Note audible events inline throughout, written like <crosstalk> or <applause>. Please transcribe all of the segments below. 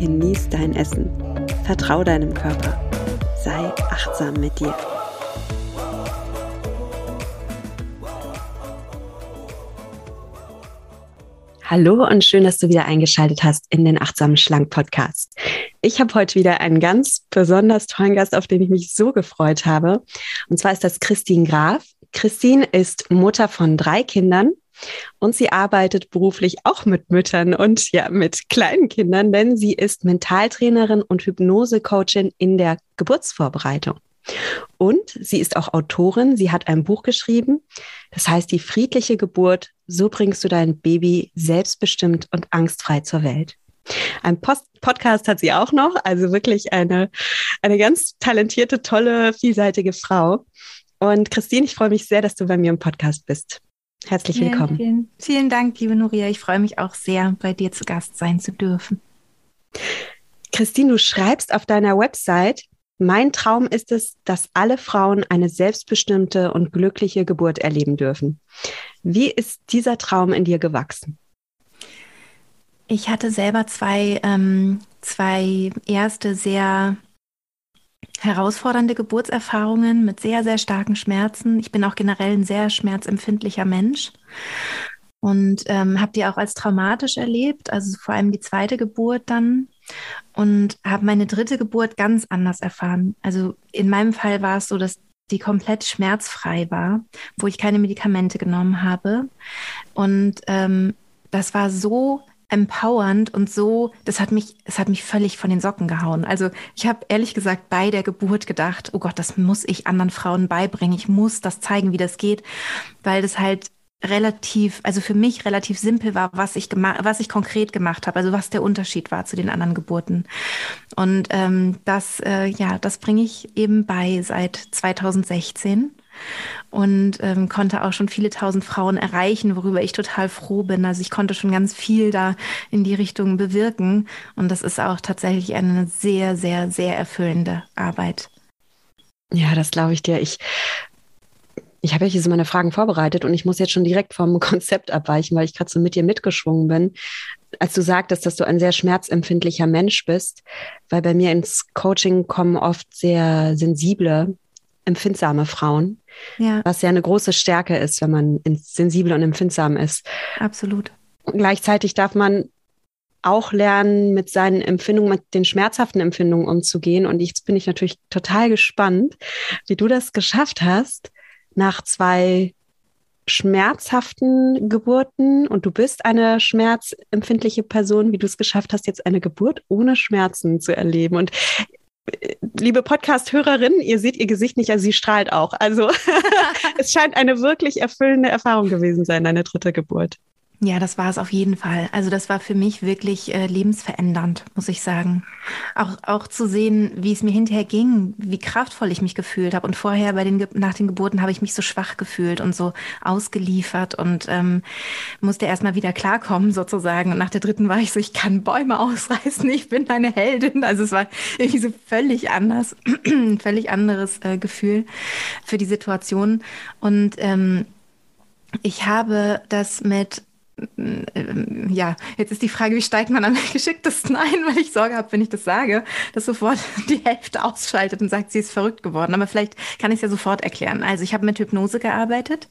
genieß dein Essen, vertrau deinem Körper, sei achtsam mit dir. Hallo und schön, dass du wieder eingeschaltet hast in den Achtsamen Schlank Podcast. Ich habe heute wieder einen ganz besonders tollen Gast, auf den ich mich so gefreut habe. Und zwar ist das Christine Graf. Christine ist Mutter von drei Kindern und sie arbeitet beruflich auch mit Müttern und ja, mit kleinen Kindern, denn sie ist Mentaltrainerin und Hypnose-Coachin in der Geburtsvorbereitung. Und sie ist auch Autorin. Sie hat ein Buch geschrieben. Das heißt, die friedliche Geburt. So bringst du dein Baby selbstbestimmt und angstfrei zur Welt. Ein Post Podcast hat sie auch noch. Also wirklich eine, eine ganz talentierte, tolle, vielseitige Frau. Und Christine, ich freue mich sehr, dass du bei mir im Podcast bist. Herzlich vielen, willkommen. Vielen, vielen Dank, liebe Nuria. Ich freue mich auch sehr, bei dir zu Gast sein zu dürfen. Christine, du schreibst auf deiner Website, mein Traum ist es, dass alle Frauen eine selbstbestimmte und glückliche Geburt erleben dürfen. Wie ist dieser Traum in dir gewachsen? Ich hatte selber zwei, ähm, zwei erste sehr herausfordernde Geburtserfahrungen mit sehr, sehr starken Schmerzen. Ich bin auch generell ein sehr schmerzempfindlicher Mensch und ähm, habe die auch als traumatisch erlebt, also vor allem die zweite Geburt dann und habe meine dritte Geburt ganz anders erfahren. Also in meinem Fall war es so, dass die komplett schmerzfrei war, wo ich keine Medikamente genommen habe und ähm, das war so empowernd und so, das hat mich, es hat mich völlig von den Socken gehauen. Also ich habe ehrlich gesagt bei der Geburt gedacht, oh Gott, das muss ich anderen Frauen beibringen. Ich muss das zeigen, wie das geht, weil das halt relativ, also für mich relativ simpel war, was ich gemacht, was ich konkret gemacht habe, also was der Unterschied war zu den anderen Geburten. Und ähm, das, äh, ja, das bringe ich eben bei seit 2016 und ähm, konnte auch schon viele tausend Frauen erreichen, worüber ich total froh bin. Also ich konnte schon ganz viel da in die Richtung bewirken und das ist auch tatsächlich eine sehr, sehr, sehr erfüllende Arbeit. Ja, das glaube ich dir. Ich ich habe ja hier so meine Fragen vorbereitet und ich muss jetzt schon direkt vom <laughs> Konzept abweichen, weil ich gerade so mit dir mitgeschwungen bin. Als du sagtest, dass du ein sehr schmerzempfindlicher Mensch bist, weil bei mir ins Coaching kommen oft sehr sensible empfindsame Frauen, ja. was ja eine große Stärke ist, wenn man sensibel und empfindsam ist. Absolut. Und gleichzeitig darf man auch lernen, mit seinen Empfindungen, mit den schmerzhaften Empfindungen umzugehen. Und jetzt bin ich natürlich total gespannt, wie du das geschafft hast, nach zwei schmerzhaften Geburten und du bist eine schmerzempfindliche Person, wie du es geschafft hast, jetzt eine Geburt ohne Schmerzen zu erleben. Und liebe Podcast-Hörerin, ihr seht ihr Gesicht nicht, also sie strahlt auch. Also <laughs> es scheint eine wirklich erfüllende Erfahrung gewesen sein, deine dritte Geburt. Ja, das war es auf jeden Fall. Also das war für mich wirklich äh, lebensverändernd, muss ich sagen. Auch, auch zu sehen, wie es mir hinterher ging, wie kraftvoll ich mich gefühlt habe. Und vorher bei den nach den Geburten habe ich mich so schwach gefühlt und so ausgeliefert und ähm, musste erstmal wieder klarkommen sozusagen. Und nach der dritten war ich so, ich kann Bäume <laughs> ausreißen, ich bin eine Heldin. Also es war irgendwie so völlig anders, <clears throat> völlig anderes äh, Gefühl für die Situation. Und ähm, ich habe das mit ja, jetzt ist die Frage, wie steigt man am geschicktesten ein, <laughs> weil ich Sorge habe, wenn ich das sage, dass sofort <laughs> die Hälfte ausschaltet und sagt, sie ist verrückt geworden. Aber vielleicht kann ich es ja sofort erklären. Also ich habe mit Hypnose gearbeitet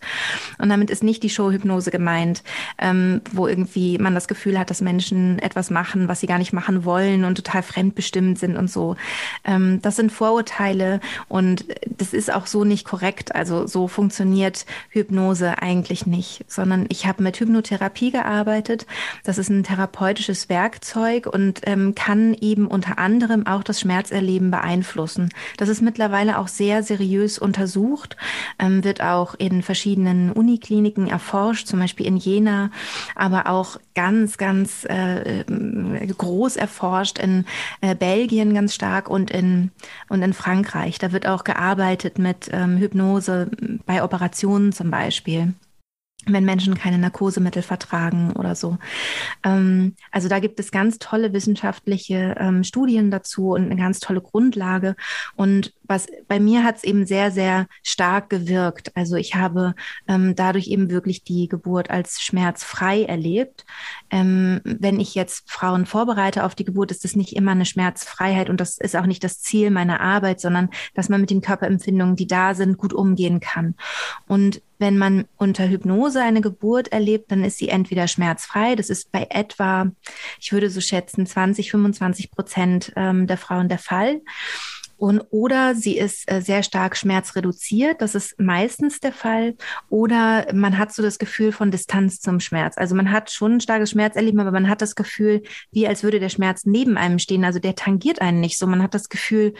und damit ist nicht die Show-Hypnose gemeint, ähm, wo irgendwie man das Gefühl hat, dass Menschen etwas machen, was sie gar nicht machen wollen und total fremdbestimmt sind und so. Ähm, das sind Vorurteile und das ist auch so nicht korrekt. Also so funktioniert Hypnose eigentlich nicht, sondern ich habe mit Hypnotherapie Hypnotherapie gearbeitet. Das ist ein therapeutisches Werkzeug und ähm, kann eben unter anderem auch das Schmerzerleben beeinflussen. Das ist mittlerweile auch sehr seriös untersucht, ähm, wird auch in verschiedenen Unikliniken erforscht, zum Beispiel in Jena, aber auch ganz, ganz äh, groß erforscht in äh, Belgien ganz stark und in, und in Frankreich. Da wird auch gearbeitet mit ähm, Hypnose bei Operationen zum Beispiel wenn Menschen keine Narkosemittel vertragen oder so. Ähm, also da gibt es ganz tolle wissenschaftliche ähm, Studien dazu und eine ganz tolle Grundlage. Und was bei mir hat es eben sehr, sehr stark gewirkt. Also ich habe ähm, dadurch eben wirklich die Geburt als schmerzfrei erlebt. Ähm, wenn ich jetzt Frauen vorbereite auf die Geburt, ist das nicht immer eine Schmerzfreiheit und das ist auch nicht das Ziel meiner Arbeit, sondern dass man mit den Körperempfindungen, die da sind, gut umgehen kann. Und wenn man unter Hypnose eine Geburt erlebt, dann ist sie entweder schmerzfrei, das ist bei etwa, ich würde so schätzen, 20, 25 Prozent ähm, der Frauen der Fall. Und, oder sie ist äh, sehr stark schmerzreduziert, das ist meistens der Fall. Oder man hat so das Gefühl von Distanz zum Schmerz. Also man hat schon ein starkes Schmerzerleben, aber man hat das Gefühl, wie als würde der Schmerz neben einem stehen. Also der tangiert einen nicht so. Man hat das Gefühl,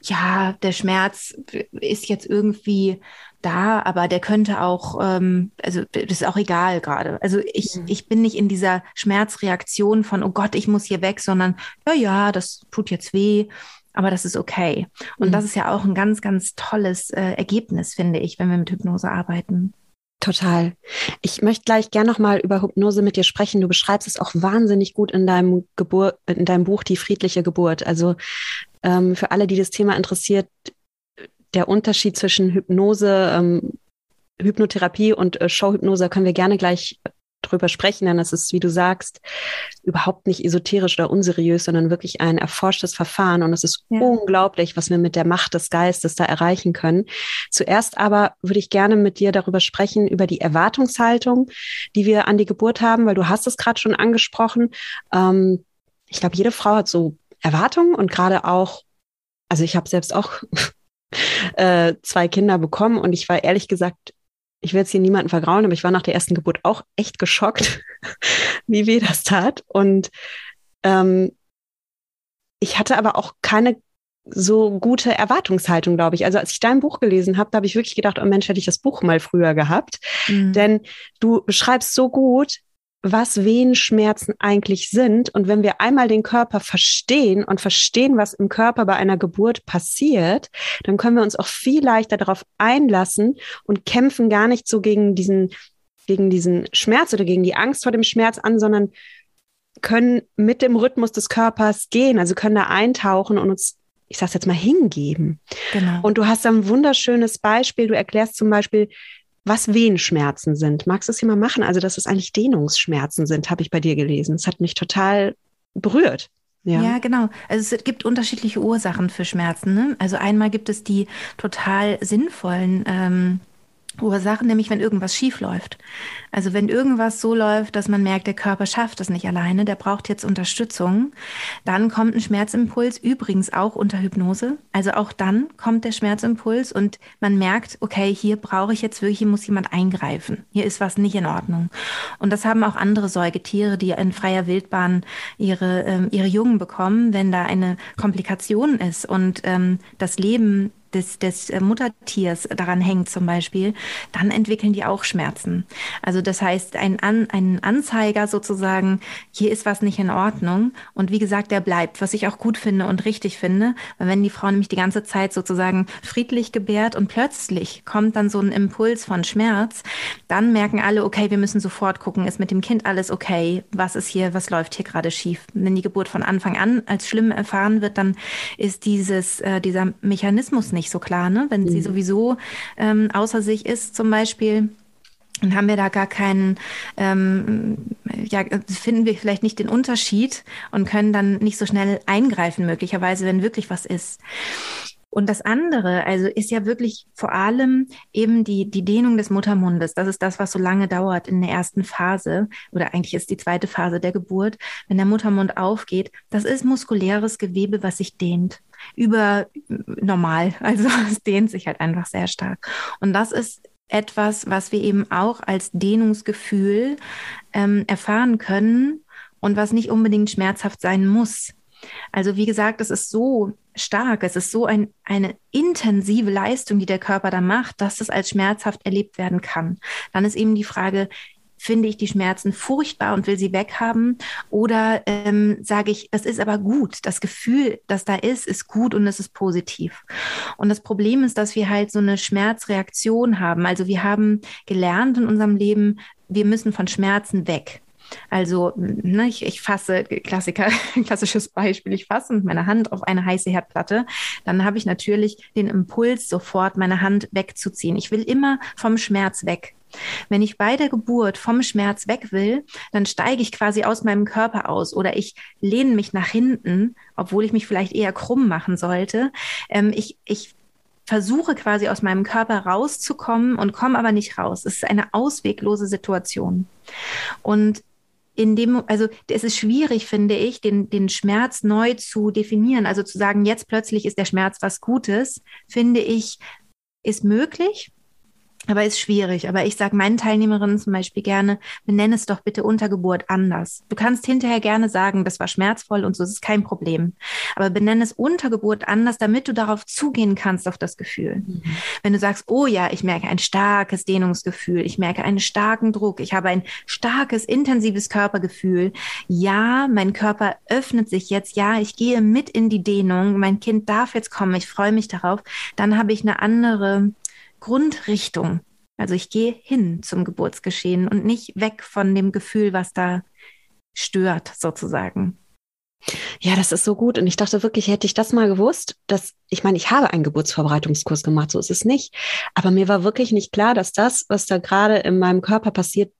ja, der Schmerz ist jetzt irgendwie da, aber der könnte auch, ähm, also das ist auch egal gerade. Also ich, mhm. ich bin nicht in dieser Schmerzreaktion von, oh Gott, ich muss hier weg, sondern ja, ja, das tut jetzt weh, aber das ist okay. Und mhm. das ist ja auch ein ganz, ganz tolles äh, Ergebnis, finde ich, wenn wir mit Hypnose arbeiten. Total. Ich möchte gleich gerne nochmal über Hypnose mit dir sprechen. Du beschreibst es auch wahnsinnig gut in deinem Geburt, in deinem Buch Die friedliche Geburt. Also ähm, für alle, die das Thema interessiert, der Unterschied zwischen Hypnose, ähm, Hypnotherapie und äh, Showhypnose können wir gerne gleich drüber sprechen, denn es ist, wie du sagst, überhaupt nicht esoterisch oder unseriös, sondern wirklich ein erforschtes Verfahren. Und es ist ja. unglaublich, was wir mit der Macht des Geistes da erreichen können. Zuerst aber würde ich gerne mit dir darüber sprechen, über die Erwartungshaltung, die wir an die Geburt haben, weil du hast es gerade schon angesprochen. Ähm, ich glaube, jede Frau hat so Erwartungen und gerade auch, also ich habe selbst auch äh, zwei Kinder bekommen und ich war ehrlich gesagt, ich will jetzt hier niemanden vergrauen, aber ich war nach der ersten Geburt auch echt geschockt, <laughs> wie weh das tat. Und ähm, ich hatte aber auch keine so gute Erwartungshaltung, glaube ich. Also als ich dein Buch gelesen habe, da habe ich wirklich gedacht, oh Mensch, hätte ich das Buch mal früher gehabt. Mhm. Denn du beschreibst so gut, was Wehenschmerzen eigentlich sind. Und wenn wir einmal den Körper verstehen und verstehen, was im Körper bei einer Geburt passiert, dann können wir uns auch viel leichter darauf einlassen und kämpfen gar nicht so gegen diesen, gegen diesen Schmerz oder gegen die Angst vor dem Schmerz an, sondern können mit dem Rhythmus des Körpers gehen, also können da eintauchen und uns ich sag's jetzt mal, hingeben. Genau. Und du hast ein wunderschönes Beispiel. Du erklärst zum Beispiel, was Wehenschmerzen sind. Magst du es hier mal machen? Also, dass es eigentlich Dehnungsschmerzen sind, habe ich bei dir gelesen. Es hat mich total berührt. Ja. ja. genau. Also es gibt unterschiedliche Ursachen für Schmerzen. Ne? Also einmal gibt es die total sinnvollen ähm, Ursachen, nämlich wenn irgendwas schief läuft. Also wenn irgendwas so läuft, dass man merkt, der Körper schafft das nicht alleine, der braucht jetzt Unterstützung, dann kommt ein Schmerzimpuls, übrigens auch unter Hypnose. Also auch dann kommt der Schmerzimpuls und man merkt, okay, hier brauche ich jetzt wirklich, hier muss jemand eingreifen. Hier ist was nicht in Ordnung. Und das haben auch andere Säugetiere, die in freier Wildbahn ihre, ähm, ihre Jungen bekommen, wenn da eine Komplikation ist und ähm, das Leben des, des äh, Muttertiers daran hängt zum Beispiel, dann entwickeln die auch Schmerzen. Also das heißt, ein, An, ein Anzeiger sozusagen, hier ist was nicht in Ordnung. Und wie gesagt, der bleibt, was ich auch gut finde und richtig finde. Weil wenn die Frau nämlich die ganze Zeit sozusagen friedlich gebärt und plötzlich kommt dann so ein Impuls von Schmerz, dann merken alle, okay, wir müssen sofort gucken, ist mit dem Kind alles okay? Was ist hier, was läuft hier gerade schief? Wenn die Geburt von Anfang an als schlimm erfahren wird, dann ist dieses, äh, dieser Mechanismus nicht nicht so klar, ne? Wenn mhm. sie sowieso ähm, außer sich ist, zum Beispiel. Dann haben wir da gar keinen, ähm, ja, finden wir vielleicht nicht den Unterschied und können dann nicht so schnell eingreifen, möglicherweise, wenn wirklich was ist. Und das andere, also ist ja wirklich vor allem eben die, die Dehnung des Muttermundes. Das ist das, was so lange dauert in der ersten Phase oder eigentlich ist die zweite Phase der Geburt. Wenn der Muttermund aufgeht, das ist muskuläres Gewebe, was sich dehnt über normal. <laughs> Also es dehnt sich halt einfach sehr stark. Und das ist etwas, was wir eben auch als Dehnungsgefühl ähm, erfahren können und was nicht unbedingt schmerzhaft sein muss. Also wie gesagt, es ist so stark, es ist so ein, eine intensive Leistung, die der Körper da macht, dass es als schmerzhaft erlebt werden kann. Dann ist eben die Frage, finde ich die Schmerzen furchtbar und will sie weghaben? Oder ähm, sage ich, das ist aber gut, das Gefühl, das da ist, ist gut und es ist positiv. Und das Problem ist, dass wir halt so eine Schmerzreaktion haben. Also wir haben gelernt in unserem Leben, wir müssen von Schmerzen weg. Also ne, ich, ich fasse, Klassiker, <laughs> klassisches Beispiel, ich fasse mit meiner Hand auf eine heiße Herdplatte, dann habe ich natürlich den Impuls, sofort meine Hand wegzuziehen. Ich will immer vom Schmerz weg. Wenn ich bei der Geburt vom Schmerz weg will, dann steige ich quasi aus meinem Körper aus oder ich lehne mich nach hinten, obwohl ich mich vielleicht eher krumm machen sollte. Ähm, ich, ich versuche quasi aus meinem Körper rauszukommen und komme aber nicht raus. Es ist eine ausweglose Situation. Und in dem, also es ist schwierig, finde ich, den, den Schmerz neu zu definieren. Also zu sagen, jetzt plötzlich ist der Schmerz was Gutes, finde ich, ist möglich. Aber ist schwierig. Aber ich sage meinen Teilnehmerinnen zum Beispiel gerne, benenne es doch bitte Untergeburt anders. Du kannst hinterher gerne sagen, das war schmerzvoll und so ist es kein Problem. Aber benenne es Untergeburt anders, damit du darauf zugehen kannst auf das Gefühl. Mhm. Wenn du sagst, oh ja, ich merke ein starkes Dehnungsgefühl, ich merke einen starken Druck, ich habe ein starkes, intensives Körpergefühl. Ja, mein Körper öffnet sich jetzt. Ja, ich gehe mit in die Dehnung. Mein Kind darf jetzt kommen. Ich freue mich darauf. Dann habe ich eine andere Grundrichtung. Also ich gehe hin zum Geburtsgeschehen und nicht weg von dem Gefühl, was da stört, sozusagen. Ja, das ist so gut. Und ich dachte wirklich, hätte ich das mal gewusst, dass, ich meine, ich habe einen Geburtsvorbereitungskurs gemacht, so ist es nicht. Aber mir war wirklich nicht klar, dass das, was da gerade in meinem Körper passiert,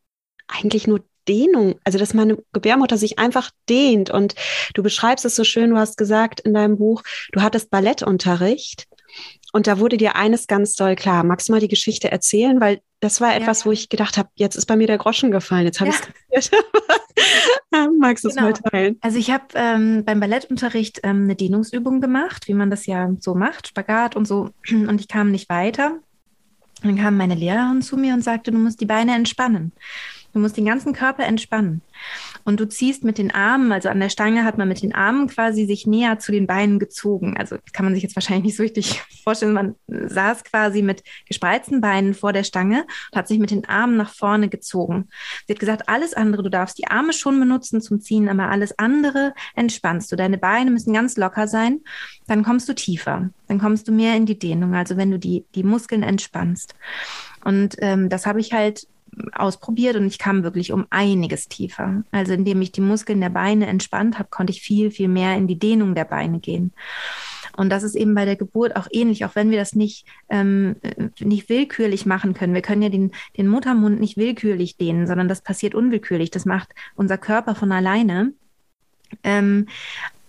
eigentlich nur Dehnung, also dass meine Gebärmutter sich einfach dehnt. Und du beschreibst es so schön, du hast gesagt in deinem Buch, du hattest Ballettunterricht und da wurde dir eines ganz doll klar. Magst du mal die Geschichte erzählen? Weil das war etwas, ja. wo ich gedacht habe, jetzt ist bei mir der Groschen gefallen. Jetzt habe ja. ich es <laughs> Magst du es genau. mal teilen? Also ich habe ähm, beim Ballettunterricht ähm, eine Dehnungsübung gemacht, wie man das ja so macht, Spagat und so. <clears throat> Und ich kam nicht weiter. Und dann kam meine Lehrerin zu mir und sagte, du musst die Beine entspannen. Du musst den ganzen Körper entspannen. Und du ziehst mit den Armen, also an der Stange hat man mit den Armen quasi sich näher zu den Beinen gezogen. Also kann man sich jetzt wahrscheinlich nicht so richtig <laughs> vorstellen. Man saß quasi mit gespreizten Beinen vor der Stange und hat sich mit den Armen nach vorne gezogen. Sie hat gesagt, alles andere, du darfst die Arme schon benutzen zum Ziehen, aber alles andere entspannst du. Deine Beine müssen ganz locker sein. Dann kommst du tiefer. Dann kommst du mehr in die Dehnung. Also wenn du die, die Muskeln entspannst. Und ähm, das habe ich halt ausprobiert und ich kam wirklich um einiges tiefer. Also indem ich die Muskeln der Beine entspannt habe, konnte ich viel, viel mehr in die Dehnung der Beine gehen. Und das ist eben bei der Geburt auch ähnlich, auch wenn wir das nicht, ähm, nicht willkürlich machen können. Wir können ja den, den Muttermund nicht willkürlich dehnen, sondern das passiert unwillkürlich. Das macht unser Körper von alleine. Ähm,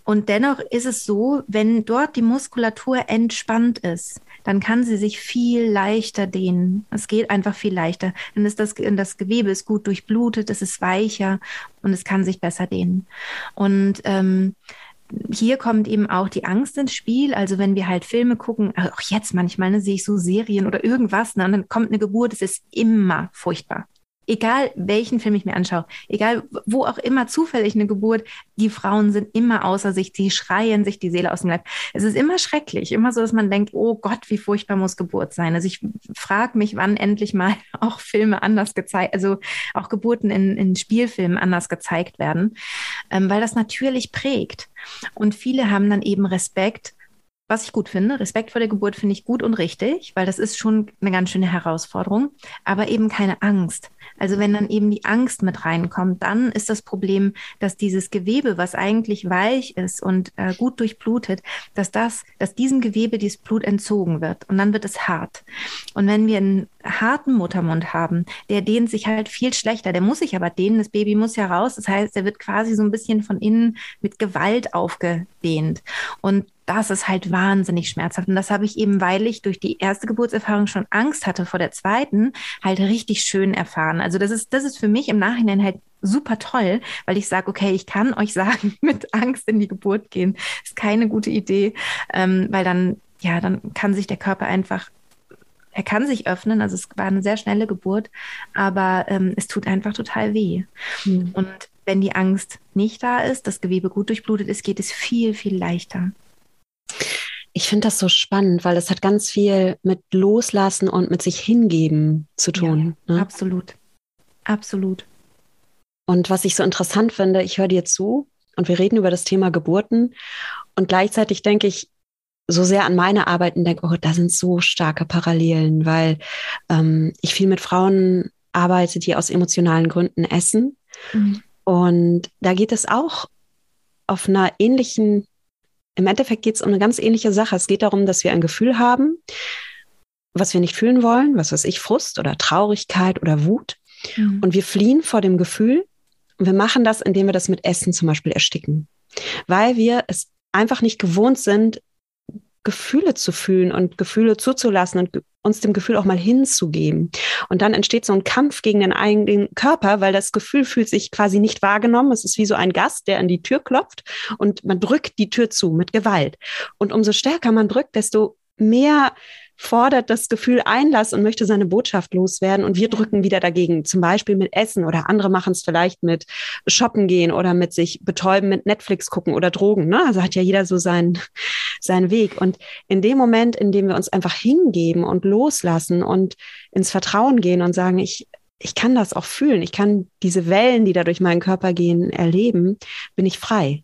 und dennoch ist es so, wenn dort die Muskulatur entspannt ist, dann kann sie sich viel leichter dehnen. Es geht einfach viel leichter. Dann ist das, das Gewebe ist gut durchblutet, es ist weicher und es kann sich besser dehnen. Und ähm, hier kommt eben auch die Angst ins Spiel. Also wenn wir halt Filme gucken, auch jetzt manchmal ne, sehe ich so Serien oder irgendwas, ne, und dann kommt eine Geburt, es ist immer furchtbar egal welchen Film ich mir anschaue, egal wo auch immer zufällig eine Geburt, die Frauen sind immer außer sich, die schreien sich die Seele aus dem Leib. Es ist immer schrecklich, immer so, dass man denkt, oh Gott, wie furchtbar muss Geburt sein. Also ich frage mich, wann endlich mal <laughs> auch Filme anders gezeigt, also auch Geburten in, in Spielfilmen anders gezeigt werden, ähm, weil das natürlich prägt. Und viele haben dann eben Respekt was ich gut finde. Respekt vor der Geburt finde ich gut und richtig, weil das ist schon eine ganz schöne Herausforderung, aber eben keine Angst. Also wenn dann eben die Angst mit reinkommt, dann ist das Problem, dass dieses Gewebe, was eigentlich weich ist und äh, gut durchblutet, dass das, dass diesem Gewebe dieses Blut entzogen wird und dann wird es hart. Und wenn wir einen harten Muttermund haben, der dehnt sich halt viel schlechter. Der muss sich aber dehnen. Das Baby muss ja raus. Das heißt, er wird quasi so ein bisschen von innen mit Gewalt aufgedehnt. Und das ist halt wahnsinnig schmerzhaft. Und das habe ich eben, weil ich durch die erste Geburtserfahrung schon Angst hatte vor der zweiten, halt richtig schön erfahren. Also das ist, das ist für mich im Nachhinein halt super toll, weil ich sage, okay, ich kann euch <laughs> sagen, mit Angst in die Geburt gehen, ist keine gute Idee, ähm, weil dann, ja, dann kann sich der Körper einfach er kann sich öffnen, also es war eine sehr schnelle Geburt, aber ähm, es tut einfach total weh. Mhm. Und wenn die Angst nicht da ist, das Gewebe gut durchblutet ist, geht es viel, viel leichter. Ich finde das so spannend, weil das hat ganz viel mit Loslassen und mit sich hingeben zu tun. Ja, ne? Absolut. Absolut. Und was ich so interessant finde, ich höre dir zu und wir reden über das Thema Geburten und gleichzeitig denke ich so sehr an meine Arbeit und denke, oh, da sind so starke Parallelen, weil ähm, ich viel mit Frauen arbeite, die aus emotionalen Gründen essen. Mhm. Und da geht es auch auf einer ähnlichen im Endeffekt geht es um eine ganz ähnliche Sache. Es geht darum, dass wir ein Gefühl haben, was wir nicht fühlen wollen, was weiß ich, Frust oder Traurigkeit oder Wut. Mhm. Und wir fliehen vor dem Gefühl. Und wir machen das, indem wir das mit Essen zum Beispiel ersticken. Weil wir es einfach nicht gewohnt sind, Gefühle zu fühlen und Gefühle zuzulassen und uns dem Gefühl auch mal hinzugeben. Und dann entsteht so ein Kampf gegen den eigenen Körper, weil das Gefühl fühlt sich quasi nicht wahrgenommen. Es ist wie so ein Gast, der an die Tür klopft und man drückt die Tür zu mit Gewalt. Und umso stärker man drückt, desto mehr fordert das Gefühl Einlass und möchte seine Botschaft loswerden und wir drücken wieder dagegen, zum Beispiel mit Essen oder andere machen es vielleicht mit Shoppen gehen oder mit sich betäuben, mit Netflix gucken oder Drogen. Ne? Also hat ja jeder so seinen, seinen Weg. Und in dem Moment, in dem wir uns einfach hingeben und loslassen und ins Vertrauen gehen und sagen, ich, ich kann das auch fühlen, ich kann diese Wellen, die da durch meinen Körper gehen, erleben, bin ich frei.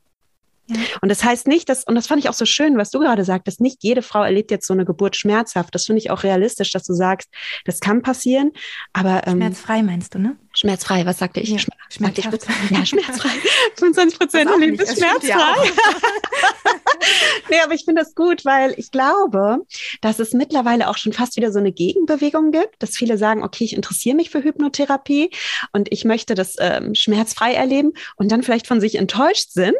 Und das heißt nicht, dass, und das fand ich auch so schön, was du gerade sagtest, nicht jede Frau erlebt jetzt so eine Geburt schmerzhaft. Das finde ich auch realistisch, dass du sagst, das kann passieren, aber. Ähm, schmerzfrei meinst du, ne? Schmerzfrei, was sagte ich? Ja, schmerzhaft. ja, schmerzfrei. <laughs> 25 Prozent erlebt ist schmerzfrei. <laughs> nee, aber ich finde das gut, weil ich glaube, dass es mittlerweile auch schon fast wieder so eine Gegenbewegung gibt, dass viele sagen, okay, ich interessiere mich für Hypnotherapie und ich möchte das ähm, schmerzfrei erleben und dann vielleicht von sich enttäuscht sind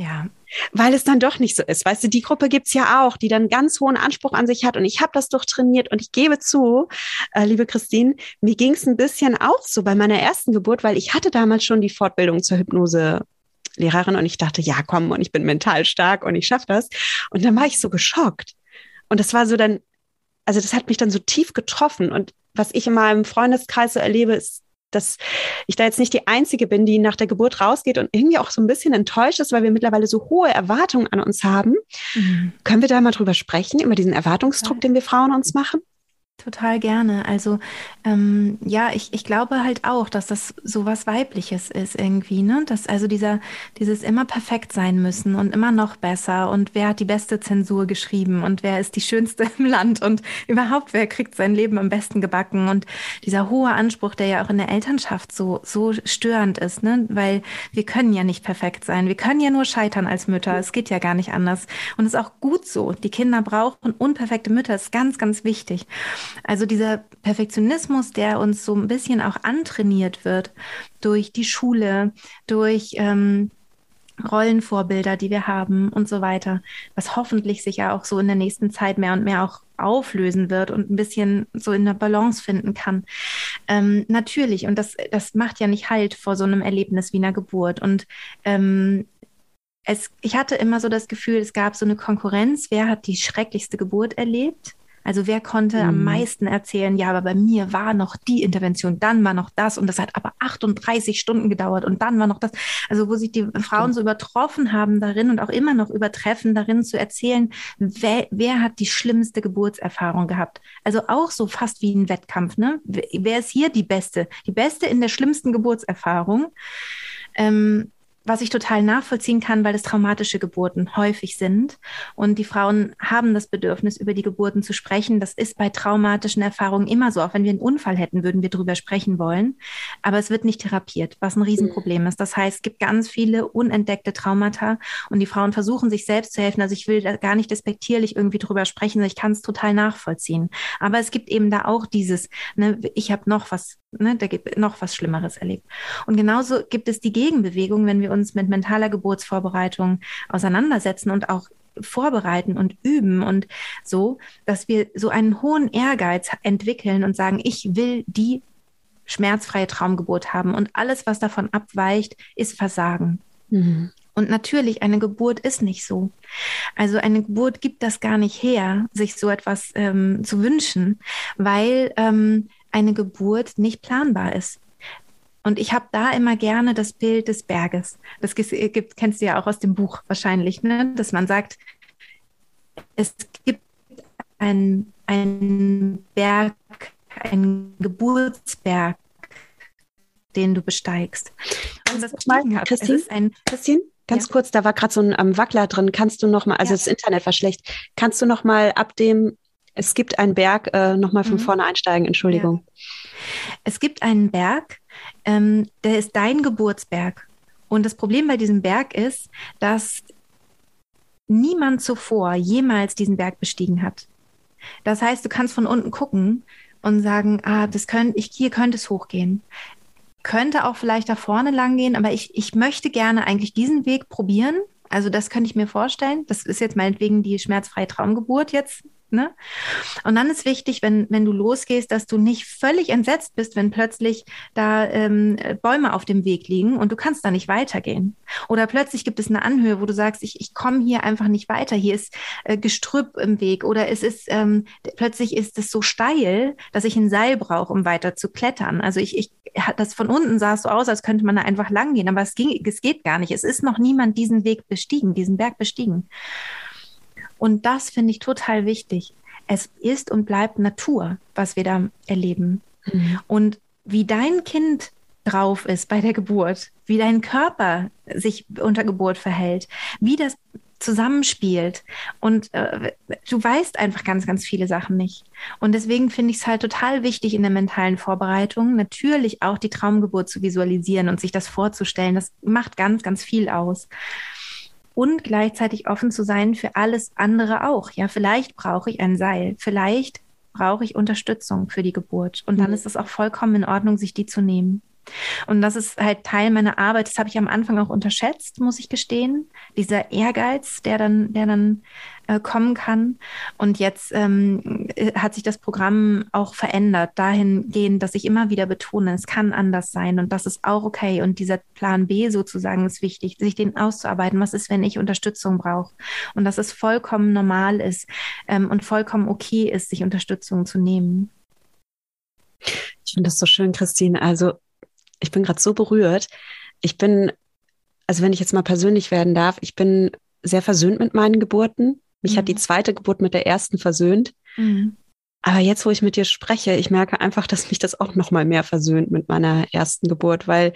ja. Weil es dann doch nicht so ist. Weißt du, die Gruppe gibt's ja auch, die dann ganz hohen Anspruch an sich hat. Und ich habe das durchtrainiert und ich gebe zu, äh, liebe Christine, mir ging's ein bisschen auch so bei meiner ersten Geburt, weil ich hatte damals schon die Fortbildung zur Hypnose Lehrerin und ich dachte, ja, komm, und ich bin mental stark und ich schaffe das. Und dann war ich so geschockt. Und das war so dann, also das hat mich dann so tief getroffen. Und was ich in meinem Freundeskreis so erlebe, ist dass ich da jetzt nicht die Einzige bin, die nach der Geburt rausgeht und irgendwie auch so ein bisschen enttäuscht ist, weil wir mittlerweile so hohe Erwartungen an uns haben. Mhm. Können wir da mal drüber sprechen, über diesen Erwartungsdruck, den wir Frauen uns machen? Total gerne. Also ähm, ja, ich, ich glaube halt auch, dass das so was Weibliches ist irgendwie, ne? Dass also dieser, dieses immer perfekt sein müssen und immer noch besser und wer hat die beste Zensur geschrieben und wer ist die schönste <laughs> im Land und überhaupt, wer kriegt sein Leben am besten gebacken und dieser hohe Anspruch, der ja auch in der Elternschaft so, so störend ist, ne? Weil wir können ja nicht perfekt sein. Wir können ja nur scheitern als Mütter. Es geht ja gar nicht anders. Und es ist auch gut so. Die Kinder brauchen unperfekte Mütter. Ist ganz, ganz wichtig. Also dieser Perfektionismus, der uns so ein bisschen auch antrainiert wird durch die Schule, durch ähm, Rollenvorbilder, die wir haben und so weiter, was hoffentlich sich ja auch so in der nächsten Zeit mehr und mehr auch auflösen wird und ein bisschen so in der Balance finden kann. Ähm, natürlich, und das, das macht ja nicht Halt vor so einem Erlebnis wie einer Geburt. Und ähm, es, ich hatte immer so das Gefühl, es gab so eine Konkurrenz, wer hat die schrecklichste Geburt erlebt? Also wer konnte mhm. am meisten erzählen, ja, aber bei mir war noch die Intervention, dann war noch das und das hat aber 38 Stunden gedauert und dann war noch das. Also wo sich die Frauen so übertroffen haben darin und auch immer noch übertreffen darin zu erzählen, wer, wer hat die schlimmste Geburtserfahrung gehabt. Also auch so fast wie ein Wettkampf, ne? Wer ist hier die Beste? Die Beste in der schlimmsten Geburtserfahrung. Ähm, was ich total nachvollziehen kann, weil es traumatische Geburten häufig sind. Und die Frauen haben das Bedürfnis, über die Geburten zu sprechen. Das ist bei traumatischen Erfahrungen immer so. Auch wenn wir einen Unfall hätten, würden wir darüber sprechen wollen. Aber es wird nicht therapiert, was ein Riesenproblem ist. Das heißt, es gibt ganz viele unentdeckte Traumata und die Frauen versuchen sich selbst zu helfen. Also ich will da gar nicht despektierlich irgendwie drüber sprechen. Ich kann es total nachvollziehen. Aber es gibt eben da auch dieses, ne, ich habe noch was, ne, da gibt noch was Schlimmeres erlebt. Und genauso gibt es die Gegenbewegung, wenn wir uns mit mentaler Geburtsvorbereitung auseinandersetzen und auch vorbereiten und üben und so, dass wir so einen hohen Ehrgeiz entwickeln und sagen, ich will die schmerzfreie Traumgeburt haben und alles, was davon abweicht, ist Versagen. Mhm. Und natürlich, eine Geburt ist nicht so. Also eine Geburt gibt das gar nicht her, sich so etwas ähm, zu wünschen, weil ähm, eine Geburt nicht planbar ist. Und ich habe da immer gerne das Bild des Berges. Das gibt, kennst du ja auch aus dem Buch wahrscheinlich, ne? dass man sagt, es gibt einen, einen Berg, einen Geburtsberg, den du besteigst. Und das mal, Christine, ein, Christine, ganz ja. kurz, da war gerade so ein um, Wackler drin. Kannst du noch mal, also ja. das Internet war schlecht. Kannst du noch mal ab dem, es gibt einen Berg, äh, noch mal von mhm. vorne einsteigen? Entschuldigung. Ja. Es gibt einen Berg, ähm, der ist dein Geburtsberg. Und das Problem bei diesem Berg ist, dass niemand zuvor jemals diesen Berg bestiegen hat. Das heißt, du kannst von unten gucken und sagen, ah, das könnte, ich, hier könnte es hochgehen. Könnte auch vielleicht da vorne lang gehen, aber ich, ich möchte gerne eigentlich diesen Weg probieren. Also das könnte ich mir vorstellen. Das ist jetzt meinetwegen die schmerzfreie Traumgeburt jetzt Ne? Und dann ist wichtig, wenn, wenn du losgehst, dass du nicht völlig entsetzt bist, wenn plötzlich da ähm, Bäume auf dem Weg liegen und du kannst da nicht weitergehen. Oder plötzlich gibt es eine Anhöhe, wo du sagst, ich, ich komme hier einfach nicht weiter, hier ist äh, Gestrüpp im Weg oder es ist ähm, plötzlich ist es so steil, dass ich ein Seil brauche, um weiter zu klettern. Also ich, ich das von unten sah es so aus, als könnte man da einfach lang gehen, aber es, ging, es geht gar nicht. Es ist noch niemand diesen Weg bestiegen, diesen Berg bestiegen. Und das finde ich total wichtig. Es ist und bleibt Natur, was wir da erleben. Mhm. Und wie dein Kind drauf ist bei der Geburt, wie dein Körper sich unter Geburt verhält, wie das zusammenspielt. Und äh, du weißt einfach ganz, ganz viele Sachen nicht. Und deswegen finde ich es halt total wichtig in der mentalen Vorbereitung, natürlich auch die Traumgeburt zu visualisieren und sich das vorzustellen. Das macht ganz, ganz viel aus und gleichzeitig offen zu sein für alles andere auch. Ja, vielleicht brauche ich ein Seil, vielleicht brauche ich Unterstützung für die Geburt. Und dann mhm. ist es auch vollkommen in Ordnung, sich die zu nehmen. Und das ist halt Teil meiner Arbeit. Das habe ich am Anfang auch unterschätzt, muss ich gestehen. Dieser Ehrgeiz, der dann, der dann äh, kommen kann. Und jetzt ähm, äh, hat sich das Programm auch verändert, dahingehend, dass ich immer wieder betone, es kann anders sein und das ist auch okay. Und dieser Plan B sozusagen ist wichtig, sich den auszuarbeiten. Was ist, wenn ich Unterstützung brauche? Und dass es vollkommen normal ist ähm, und vollkommen okay ist, sich Unterstützung zu nehmen. Ich finde das so schön, Christine. Also ich bin gerade so berührt. Ich bin, also wenn ich jetzt mal persönlich werden darf, ich bin sehr versöhnt mit meinen Geburten. Mich mhm. hat die mhm. zweite Geburt mit der ersten versöhnt. Mhm. Aber jetzt, wo ich mit dir spreche, ich merke einfach, dass mich das auch noch mal mehr versöhnt mit meiner ersten Geburt, weil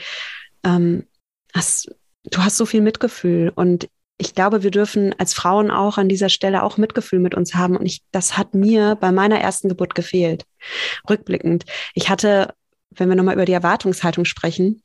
ähm, hast, du hast so viel Mitgefühl und ich glaube, wir dürfen als Frauen auch an dieser Stelle auch Mitgefühl mit uns haben. Und ich, das hat mir bei meiner ersten Geburt gefehlt. Rückblickend. Ich hatte wenn wir nochmal über die Erwartungshaltung sprechen,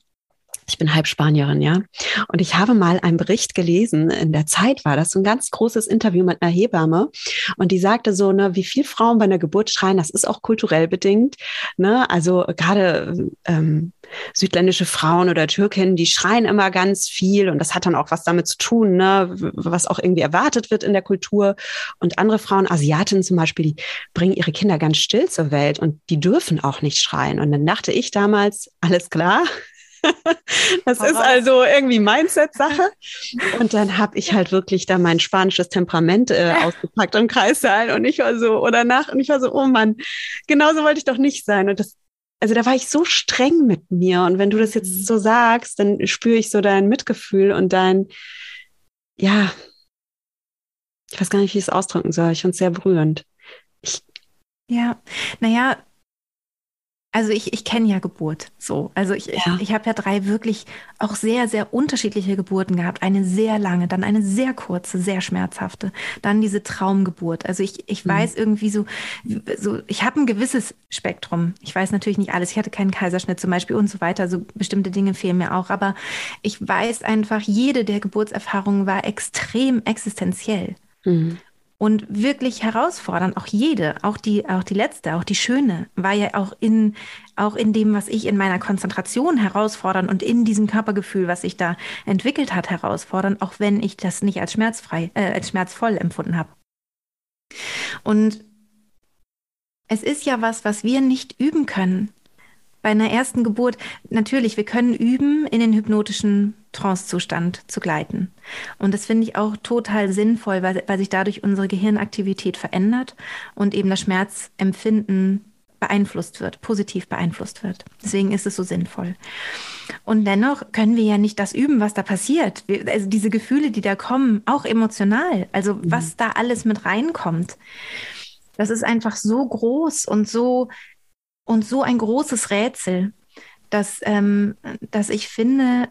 ich bin halb Spanierin, ja. Und ich habe mal einen Bericht gelesen, in der Zeit war das so ein ganz großes Interview mit einer Hebamme. Und die sagte so, ne, wie viel Frauen bei einer Geburt schreien, das ist auch kulturell bedingt. Ne? Also gerade ähm, südländische Frauen oder Türkinnen, die schreien immer ganz viel. Und das hat dann auch was damit zu tun, ne, was auch irgendwie erwartet wird in der Kultur. Und andere Frauen, Asiatinnen zum Beispiel, die bringen ihre Kinder ganz still zur Welt und die dürfen auch nicht schreien. Und dann dachte ich damals, alles klar, <laughs> das ist also irgendwie Mindset-Sache. <laughs> Und dann habe ich halt wirklich da mein spanisches Temperament äh, ausgepackt im Kreissaal und ich war so, oder nach, und ich war so, oh Mann, genauso wollte ich doch nicht sein. Und das, also da war ich so streng mit mir. Und wenn du das jetzt mhm. so sagst, dann spüre ich so dein Mitgefühl und dein, ja, ich weiß gar nicht, wie ich es ausdrücken soll. Ich finde es sehr berührend. Ich, ja, naja, also ich, ich kenne ja Geburt so. Also ich, ja. ich, ich habe ja drei wirklich auch sehr, sehr unterschiedliche Geburten gehabt. Eine sehr lange, dann eine sehr kurze, sehr schmerzhafte, dann diese Traumgeburt. Also ich, ich mhm. weiß irgendwie so, so ich habe ein gewisses Spektrum. Ich weiß natürlich nicht alles. Ich hatte keinen Kaiserschnitt zum Beispiel und so weiter. Also bestimmte Dinge fehlen mir auch. Aber ich weiß einfach, jede der Geburtserfahrungen war extrem existenziell. Mhm und wirklich herausfordern. Auch jede, auch die, auch die letzte, auch die schöne, war ja auch in, auch in dem, was ich in meiner Konzentration herausfordern und in diesem Körpergefühl, was sich da entwickelt hat, herausfordern, auch wenn ich das nicht als schmerzfrei, äh, als schmerzvoll empfunden habe. Und es ist ja was, was wir nicht üben können. Bei einer ersten Geburt, natürlich, wir können üben, in den hypnotischen Trancezustand zu gleiten. Und das finde ich auch total sinnvoll, weil, weil sich dadurch unsere Gehirnaktivität verändert und eben das Schmerzempfinden beeinflusst wird, positiv beeinflusst wird. Deswegen ist es so sinnvoll. Und dennoch können wir ja nicht das üben, was da passiert. Wir, also diese Gefühle, die da kommen, auch emotional, also mhm. was da alles mit reinkommt. Das ist einfach so groß und so und so ein großes Rätsel, dass, ähm, dass ich finde,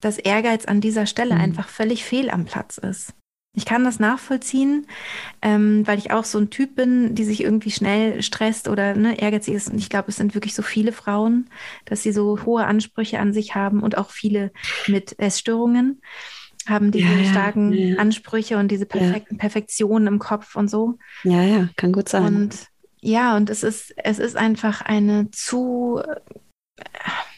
dass Ehrgeiz an dieser Stelle mhm. einfach völlig fehl am Platz ist. Ich kann das nachvollziehen, ähm, weil ich auch so ein Typ bin, die sich irgendwie schnell stresst oder ne, ehrgeizig ist. Und ich glaube, es sind wirklich so viele Frauen, dass sie so hohe Ansprüche an sich haben und auch viele mit Essstörungen haben diese ja, starken ja. Ansprüche und diese perfekten. Perfektionen im Kopf und so. Ja, ja, kann gut sein. Und ja, und es ist, es ist einfach eine zu,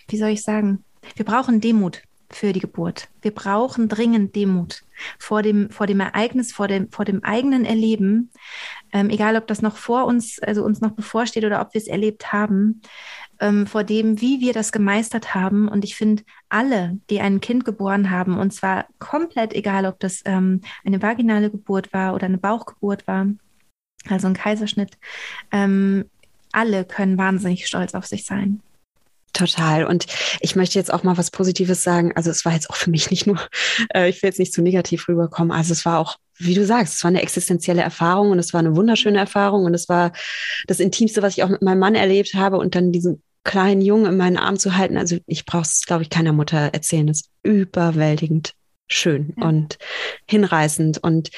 wie soll ich sagen, wir brauchen Demut für die Geburt. Wir brauchen dringend Demut vor dem, vor dem Ereignis, vor dem, vor dem eigenen Erleben, ähm, egal ob das noch vor uns, also uns noch bevorsteht oder ob wir es erlebt haben, ähm, vor dem, wie wir das gemeistert haben. Und ich finde, alle, die ein Kind geboren haben, und zwar komplett egal, ob das ähm, eine vaginale Geburt war oder eine Bauchgeburt war, also ein Kaiserschnitt, ähm, alle können wahnsinnig stolz auf sich sein. Total. Und ich möchte jetzt auch mal was Positives sagen. Also es war jetzt auch für mich nicht nur, <laughs> äh, ich will jetzt nicht zu negativ rüberkommen. Also es war auch, wie du sagst, es war eine existenzielle Erfahrung und es war eine wunderschöne Erfahrung und es war das Intimste, was ich auch mit meinem Mann erlebt habe und dann diesen kleinen Jungen in meinen Arm zu halten. Also ich brauche es, glaube ich, keiner Mutter erzählen. Das ist überwältigend schön ja. und hinreißend und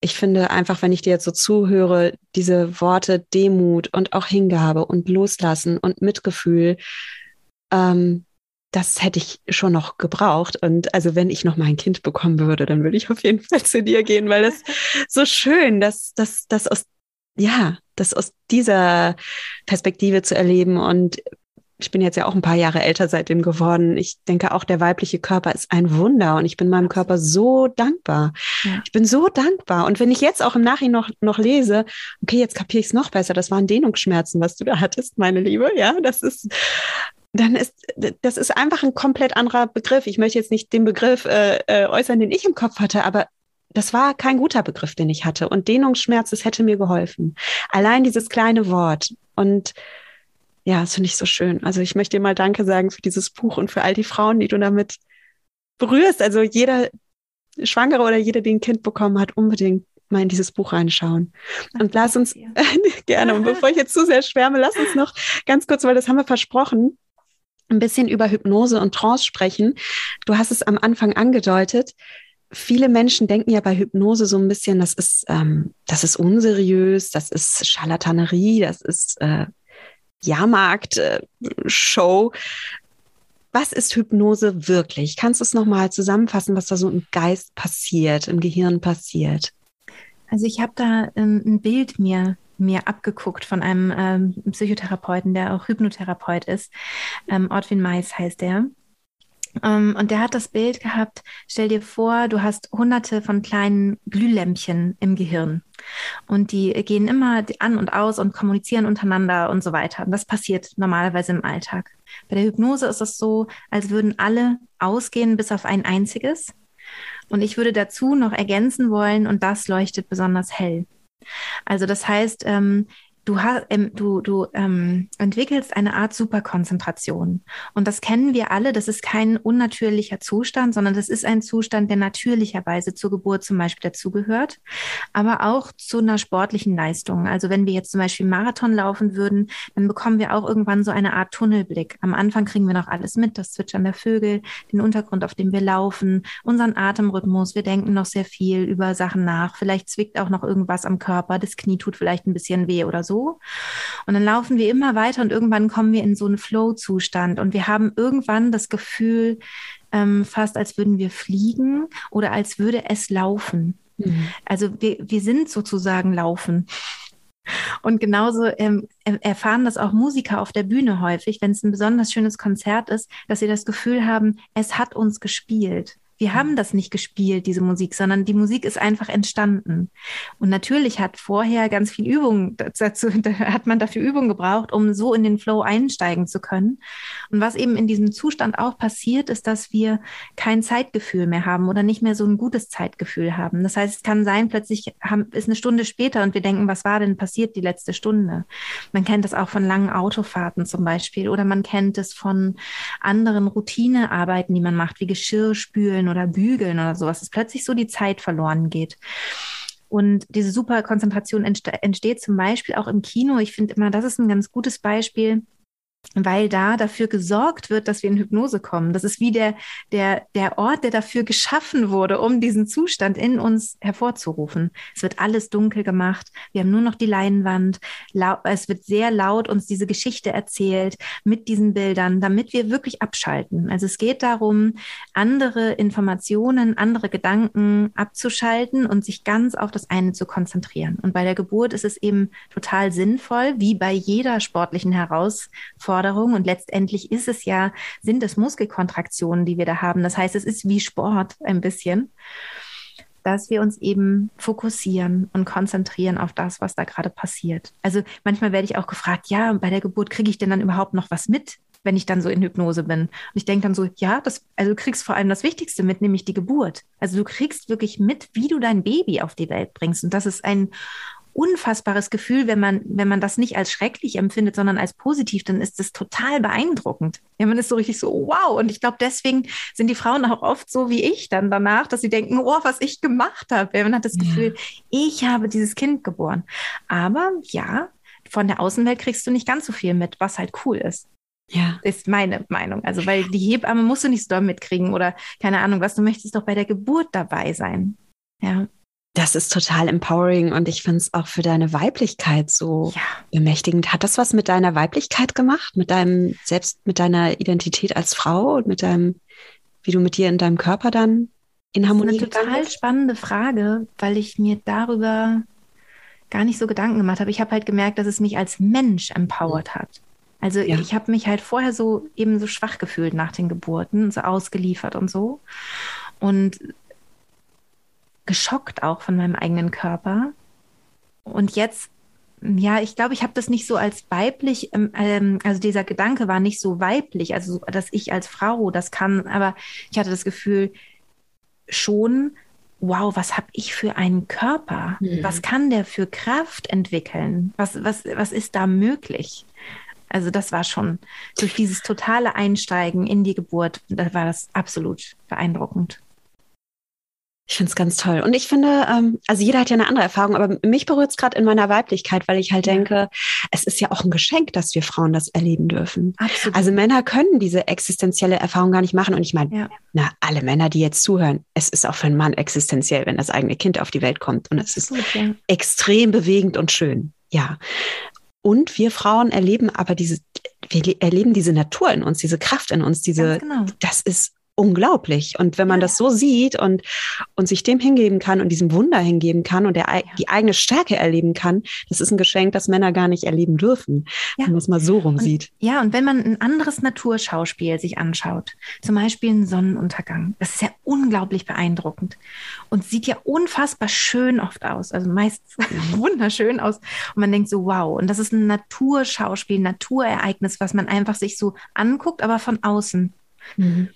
ich finde einfach, wenn ich dir jetzt so zuhöre, diese Worte Demut und auch Hingabe und Loslassen und Mitgefühl, ähm, das hätte ich schon noch gebraucht. Und also wenn ich noch mal ein Kind bekommen würde, dann würde ich auf jeden Fall zu dir gehen, weil das so schön, dass das aus ja, das aus dieser Perspektive zu erleben und ich bin jetzt ja auch ein paar Jahre älter seitdem geworden. Ich denke auch, der weibliche Körper ist ein Wunder und ich bin meinem Körper so dankbar. Ja. Ich bin so dankbar. Und wenn ich jetzt auch im Nachhinein noch, noch lese, okay, jetzt kapiere ich es noch besser, das waren Dehnungsschmerzen, was du da hattest, meine Liebe. Ja, das ist, dann ist das ist einfach ein komplett anderer Begriff. Ich möchte jetzt nicht den Begriff äh, äh, äußern, den ich im Kopf hatte, aber das war kein guter Begriff, den ich hatte. Und Dehnungsschmerz, das hätte mir geholfen. Allein dieses kleine Wort. Und ja, das finde ich so schön. Also ich möchte dir mal Danke sagen für dieses Buch und für all die Frauen, die du damit berührst. Also jeder Schwangere oder jeder, die ein Kind bekommen hat, unbedingt mal in dieses Buch reinschauen. Und lass uns <laughs> gerne, und bevor ich jetzt zu sehr schwärme, lass uns noch ganz kurz, weil das haben wir versprochen, ein bisschen über Hypnose und Trance sprechen. Du hast es am Anfang angedeutet. Viele Menschen denken ja bei Hypnose so ein bisschen, das ist, ähm, das ist unseriös, das ist Charlatanerie, das ist äh, Jahrmarkt-Show. Äh, was ist Hypnose wirklich? Kannst du es nochmal zusammenfassen, was da so im Geist passiert, im Gehirn passiert? Also ich habe da ähm, ein Bild mir mir abgeguckt von einem ähm, Psychotherapeuten, der auch Hypnotherapeut ist. Ähm, Ortwin Mais heißt der. Um, ähm, und der hat das Bild gehabt, stell dir vor, du hast hunderte von kleinen Glühlämpchen im Gehirn. Und die gehen immer an und aus und kommunizieren untereinander und so weiter. Und das passiert normalerweise im Alltag. Bei der Hypnose ist es so, als würden alle ausgehen bis auf ein einziges. Und ich würde dazu noch ergänzen wollen, und das leuchtet besonders hell. Also das heißt, ähm, du, ähm, du, du ähm, entwickelst eine Art Superkonzentration. Und das kennen wir alle. Das ist kein unnatürlicher Zustand, sondern das ist ein Zustand, der natürlicherweise zur Geburt zum Beispiel dazugehört, aber auch zu einer sportlichen Leistung. Also wenn wir jetzt zum Beispiel Marathon laufen würden, dann bekommen wir auch irgendwann so eine Art Tunnelblick. Am Anfang kriegen wir noch alles mit, das Zwitschern der Vögel, den Untergrund, auf dem wir laufen, unseren Atemrhythmus. Wir denken noch sehr viel über Sachen nach. Vielleicht zwickt auch noch irgendwas am Körper. Das Knie tut vielleicht ein bisschen weh oder so so. Und dann laufen wir immer weiter und irgendwann kommen wir in so einen Flow-Zustand und wir haben irgendwann das Gefühl, ähm, fast als würden wir fliegen oder als würde es laufen. Mhm. Also wir, wir sind sozusagen laufen. Und genauso ähm, erfahren das auch Musiker auf der Bühne häufig, wenn es ein besonders schönes Konzert ist, dass sie das Gefühl haben, es hat uns gespielt Wir haben das nicht gespielt, diese Musik, sondern die Musik ist einfach entstanden. Und natürlich hat vorher ganz viel Übung dazu, <laughs> da hat man dafür Übung gebraucht, um so in den Flow einsteigen zu können. Und was eben in diesem Zustand auch passiert, ist, dass wir kein Zeitgefühl mehr haben oder nicht mehr so ein gutes Zeitgefühl haben. Das heißt, es kann sein, plötzlich haben, ist eine Stunde später und wir denken, was war denn passiert die letzte Stunde? Man kennt das auch von langen Autofahrten zum Beispiel oder man kennt es von anderen Routinearbeiten, die man macht, wie Geschirr spülen oder bügeln oder sowas, dass plötzlich so die Zeit verloren geht. Und diese super Konzentration entsteht zum Beispiel auch im Kino. Ich finde immer, das ist ein ganz gutes Beispiel weil da dafür gesorgt wird, dass wir in Hypnose kommen. Das ist wie der, der, der Ort, der dafür geschaffen wurde, um diesen Zustand in uns hervorzurufen. Es wird alles dunkel gemacht. Wir haben nur noch die Leinwand. Es wird sehr laut uns diese Geschichte erzählt mit diesen Bildern, damit wir wirklich abschalten. Also es geht darum, andere Informationen, andere Gedanken abzuschalten und sich ganz auf das eine zu konzentrieren. Und bei der Geburt ist es eben total sinnvoll, wie bei jeder sportlichen Herausforderung, Herausforderung und letztendlich ist es ja, sind es Muskelkontraktionen, die wir da haben. Das heißt, es ist wie Sport ein bisschen, dass wir uns eben fokussieren und konzentrieren auf das, was da gerade passiert. Also manchmal werde ich auch gefragt, ja, bei der Geburt kriege ich denn dann überhaupt noch was mit? wenn ich dann so in Hypnose bin. Und ich denke dann so, ja, das, also du kriegst vor allem das Wichtigste mit, nämlich die Geburt. Also du kriegst wirklich mit, wie du dein Baby auf die Welt bringst. Und das ist ein unfassbares Gefühl, wenn man, wenn man das nicht als schrecklich empfindet, sondern als positiv, dann ist es total beeindruckend. Ja, man ist so richtig so, wow. Und ich glaube, deswegen sind die Frauen auch oft so wie ich dann danach, dass sie denken, oh, was ich gemacht habe. Man hat das Gefühl, ja. ich habe dieses Kind geboren. Aber ja, von der Außenwelt kriegst du nicht ganz so viel mit, was halt cool ist. Ja. Ist meine Meinung. Also, weil die Hebamme musst du nicht so doll mitkriegen oder keine Ahnung was, du möchtest doch bei der Geburt dabei sein. Ja. Das ist total empowering und ich finde es auch für deine Weiblichkeit so ja. bemächtigend. Hat das was mit deiner Weiblichkeit gemacht? Mit deinem, selbst mit deiner Identität als Frau und mit deinem, wie du mit dir in deinem Körper dann in Harmonie Das ist eine total spannende Frage, weil ich mir darüber gar nicht so Gedanken gemacht habe. Ich habe halt gemerkt, dass es mich als Mensch empowert hat. Also ja. ich habe mich halt vorher so eben so schwach gefühlt nach den Geburten, so ausgeliefert und so. Und geschockt auch von meinem eigenen Körper. Und jetzt, ja, ich glaube, ich habe das nicht so als weiblich, ähm, ähm, also dieser Gedanke war nicht so weiblich, also dass ich als Frau das kann, aber ich hatte das Gefühl schon, wow, was habe ich für einen Körper? Mhm. Was kann der für Kraft entwickeln? Was, was, was ist da möglich? Also das war schon durch dieses totale Einsteigen in die Geburt, da war das absolut beeindruckend. Ich finde es ganz toll. Und ich finde, ähm, also jeder hat ja eine andere Erfahrung, aber mich berührt es gerade in meiner Weiblichkeit, weil ich halt denke, es ist ja auch ein Geschenk, dass wir Frauen das erleben dürfen. Absolut. Also Männer können diese existenzielle Erfahrung gar nicht machen. Und ich meine, ja. na, alle Männer, die jetzt zuhören, es ist auch für einen Mann existenziell, wenn das eigene Kind auf die Welt kommt. Und es ist ja. extrem bewegend und schön. Ja. Und wir Frauen erleben aber diese, wir erleben diese Natur in uns, diese Kraft in uns, diese, genau. das ist unglaublich. Und wenn man das so sieht und, und sich dem hingeben kann und diesem Wunder hingeben kann und der, die eigene Stärke erleben kann, das ist ein Geschenk, das Männer gar nicht erleben dürfen, ja. wenn man es mal so rum sieht. Ja, und wenn man ein anderes Naturschauspiel sich anschaut, zum Beispiel einen Sonnenuntergang, das ist ja unglaublich beeindruckend und sieht ja unfassbar schön oft aus, also meist <laughs> wunderschön aus. Und man denkt so, wow, und das ist ein Naturschauspiel, ein Naturereignis, was man einfach sich so anguckt, aber von außen. Mhm.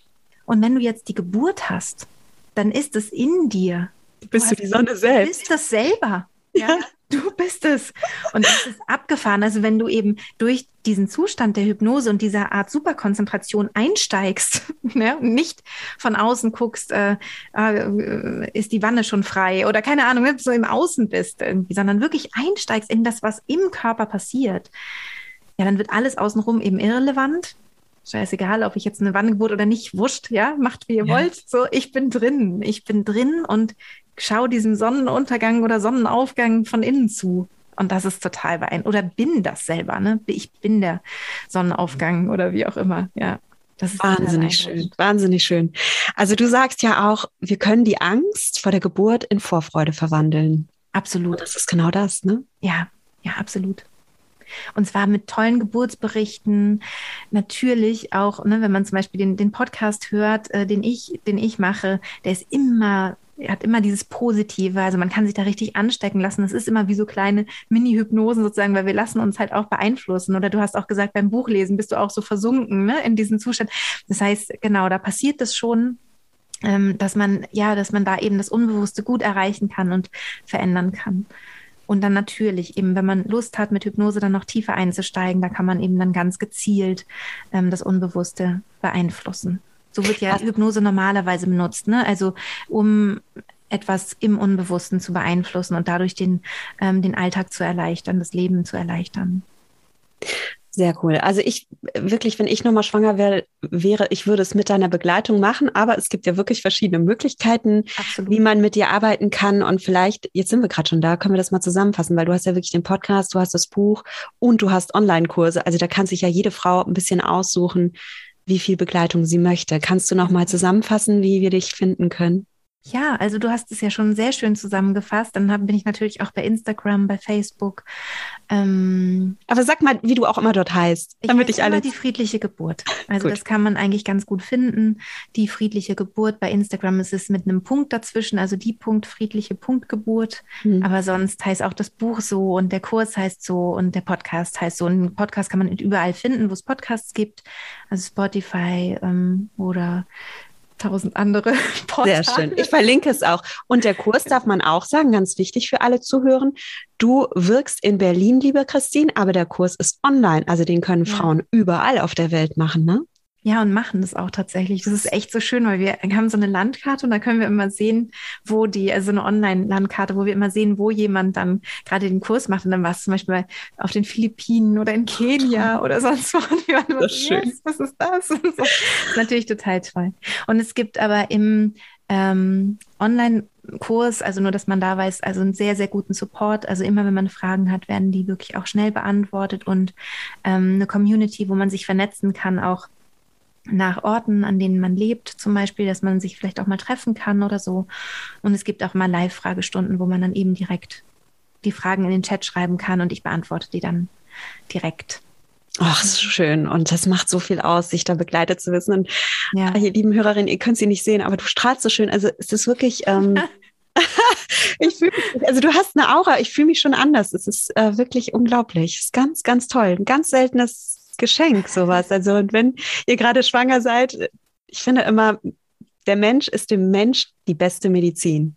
Und wenn du jetzt die Geburt hast, dann ist es in dir. Du bist du die Sonne selbst. Du bist das selber. Ja. Du bist es. Und es ist abgefahren. Also wenn du eben durch diesen Zustand der Hypnose und dieser Art Superkonzentration einsteigst, <laughs> ne, und nicht von außen guckst, äh, äh, ist die Wanne schon frei oder keine Ahnung, so im Außen bist irgendwie, sondern wirklich einsteigst in das, was im Körper passiert, ja, dann wird alles außenrum eben irrelevant scheißegal, ob ich jetzt eine Wanne oder nicht, wurscht, ja, macht wie ihr ja. wollt. So, ich bin drin. Ich bin drin und schau diesem Sonnenuntergang oder Sonnenaufgang von innen zu. Und das ist total beeindruckend. Oder bin das selber, ne? Ich bin der Sonnenaufgang oder wie auch immer, ja. Das ist wahnsinnig schön, wahnsinnig schön. Also du sagst ja auch, wir können die Angst vor der Geburt in Vorfreude verwandeln. Absolut. Und das ist genau das, ne? Ja, ja, absolut. Und zwar mit tollen Geburtsberichten. Natürlich auch, ne, wenn man zum Beispiel den, den Podcast hört, äh, den ich, den ich mache, der ist immer hat immer dieses Positive, also man kann sich da richtig anstecken lassen. Das ist immer wie so kleine Mini-Hypnosen sozusagen, weil wir lassen uns halt auch beeinflussen. Oder du hast auch gesagt, beim Buchlesen bist du auch so versunken ne, in diesen Zustand. Das heißt, genau, da passiert das schon, ähm, dass man, ja, dass man da eben das Unbewusste gut erreichen kann und verändern kann. Und dann natürlich eben, wenn man Lust hat, mit Hypnose dann noch tiefer einzusteigen, da kann man eben dann ganz gezielt ähm, das Unbewusste beeinflussen. So wird ja Hypnose normalerweise benutzt, ne? Also um etwas im Unbewussten zu beeinflussen und dadurch den, ähm, den Alltag zu erleichtern, das Leben zu erleichtern. Sehr cool. Also ich wirklich, wenn ich nochmal schwanger wär, wäre, ich würde es mit deiner Begleitung machen, aber es gibt ja wirklich verschiedene Möglichkeiten, Absolut. wie man mit dir arbeiten kann. Und vielleicht, jetzt sind wir gerade schon da, können wir das mal zusammenfassen, weil du hast ja wirklich den Podcast, du hast das Buch und du hast Online-Kurse. Also da kann sich ja jede Frau ein bisschen aussuchen, wie viel Begleitung sie möchte. Kannst du nochmal zusammenfassen, wie wir dich finden können? Ja, also du hast es ja schon sehr schön zusammengefasst. Dann hab, bin ich natürlich auch bei Instagram, bei Facebook. Ähm, Aber sag mal, wie du auch immer dort heißt, damit ich, ich alles. die friedliche Geburt. Also das kann man eigentlich ganz gut finden. Die friedliche Geburt. Bei Instagram ist es mit einem Punkt dazwischen, also die Punkt friedliche Punktgeburt. Hm. Aber sonst heißt auch das Buch so und der Kurs heißt so und der Podcast heißt so. Und einen Podcast kann man überall finden, wo es Podcasts gibt. Also Spotify ähm, oder tausend andere <laughs> Portale. Sehr schön. Ich verlinke es auch. Und der Kurs darf man auch sagen, ganz wichtig für alle Zuhören. Du wirkst in Berlin, liebe Christine, aber der Kurs ist online. Also den können ja. Frauen überall auf der Welt machen, ne? Ja, und machen das auch tatsächlich. Das ist echt so schön, weil wir haben so eine Landkarte und da können wir immer sehen, wo die, also eine Online-Landkarte, wo wir immer sehen, wo jemand dann gerade den Kurs macht. Und dann war es zum Beispiel auf den Philippinen oder in Kenia oder sonst wo. Und wir waren das ist schön. Yes, was ist das? So. das ist natürlich total toll. Und es gibt aber im ähm, Online-Kurs, also nur, dass man da weiß, also einen sehr, sehr guten Support. Also immer, wenn man Fragen hat, werden die wirklich auch schnell beantwortet und ähm, eine Community, wo man sich vernetzen kann, auch nach Orten, an denen man lebt, zum Beispiel, dass man sich vielleicht auch mal treffen kann oder so. Und es gibt auch mal Live-Fragestunden, wo man dann eben direkt die Fragen in den Chat schreiben kann und ich beantworte die dann direkt. Ach, so schön. Und das macht so viel aus, sich da begleitet zu wissen. Und ja. ihr lieben Hörerinnen, ihr könnt sie nicht sehen, aber du strahlst so schön. Also es ist wirklich, ähm, <laughs> <laughs> ich fühle mich, also du hast eine Aura, ich fühle mich schon anders. Es ist äh, wirklich unglaublich. Es ist ganz, ganz toll. Ein ganz seltenes Geschenk, sowas. Also, und wenn ihr gerade schwanger seid, ich finde immer, der Mensch ist dem Mensch die beste Medizin.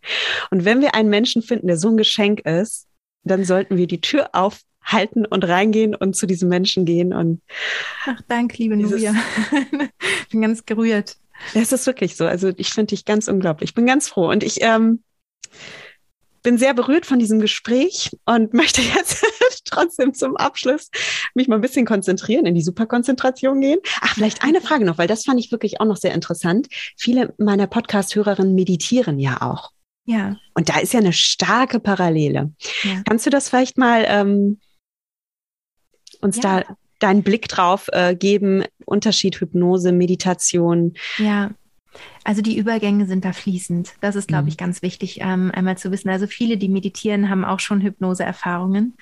Und wenn wir einen Menschen finden, der so ein Geschenk ist, dann sollten wir die Tür aufhalten und reingehen und zu diesem Menschen gehen. Und Ach, danke, liebe Nubia. <laughs> ich bin ganz gerührt. Das ist wirklich so. Also ich finde dich ganz unglaublich. Ich bin ganz froh. Und ich ähm, bin sehr berührt von diesem Gespräch und möchte jetzt <laughs> trotzdem zum Abschluss mich mal ein bisschen konzentrieren, in die Superkonzentration gehen. Ach, vielleicht eine Frage noch, weil das fand ich wirklich auch noch sehr interessant. Viele meiner Podcast-Hörerinnen meditieren ja auch. Ja. Und da ist ja eine starke Parallele. Ja. Kannst du das vielleicht mal ähm, uns ja. da deinen Blick drauf äh, geben? Unterschied Hypnose, Meditation. Ja. Also die Übergänge sind da fließend. Das ist, glaube mhm. ich, ganz wichtig, ähm, einmal zu wissen. Also viele, die meditieren, haben auch schon Hypnoseerfahrungen,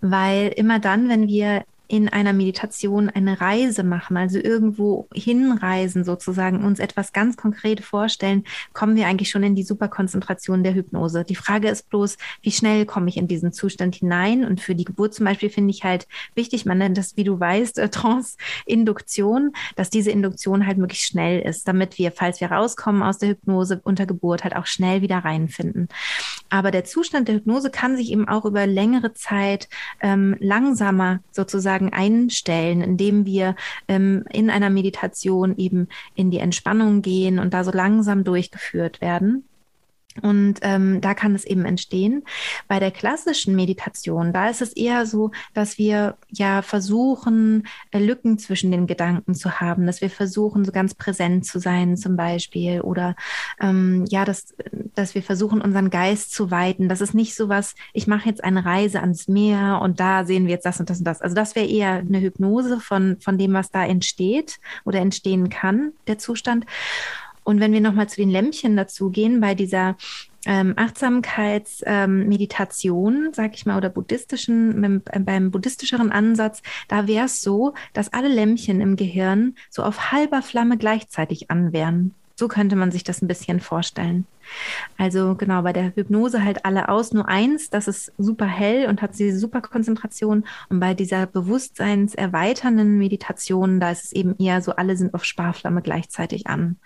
weil immer dann, wenn wir in einer Meditation eine Reise machen, also irgendwo hinreisen sozusagen, uns etwas ganz konkret vorstellen, kommen wir eigentlich schon in die Superkonzentration der Hypnose. Die Frage ist bloß, wie schnell komme ich in diesen Zustand hinein? Und für die Geburt zum Beispiel finde ich halt wichtig, man nennt das, wie du weißt, äh, Trance-Induktion, dass diese Induktion halt möglichst schnell ist, damit wir, falls wir rauskommen aus der Hypnose unter Geburt, halt auch schnell wieder reinfinden. Aber der Zustand der Hypnose kann sich eben auch über längere Zeit ähm, langsamer sozusagen sozusagen einstellen, indem wir ähm, in einer Meditation eben in die Entspannung gehen und da so langsam durchgeführt werden. Und ähm, da kann es eben entstehen. Bei der klassischen Meditation, da ist es eher so, dass wir ja versuchen, äh, Lücken zwischen den Gedanken zu haben, dass wir versuchen, so ganz präsent zu sein zum Beispiel oder ähm, ja, dass, dass wir versuchen, unseren Geist zu weiten. Das ist nicht so was, ich mache jetzt eine Reise ans Meer und da sehen wir jetzt das und das und das. Also das wäre eher eine Hypnose von, von dem, was da entsteht oder entstehen kann, der Zustand. Und wenn wir nochmal zu den Lämpchen dazu gehen, bei dieser ähm, Achtsamkeitsmeditation, ähm, sag ich mal, oder buddhistischen, beim, beim buddhistischeren Ansatz, da wäre es so, dass alle Lämpchen im Gehirn so auf halber Flamme gleichzeitig anwären. So könnte man sich das ein bisschen vorstellen. Also genau, bei der Hypnose halt alle aus, nur eins, das ist super hell und hat diese super Konzentration. Und bei dieser bewusstseinserweiternden Meditation, da ist es eben eher so, alle sind auf Sparflamme gleichzeitig an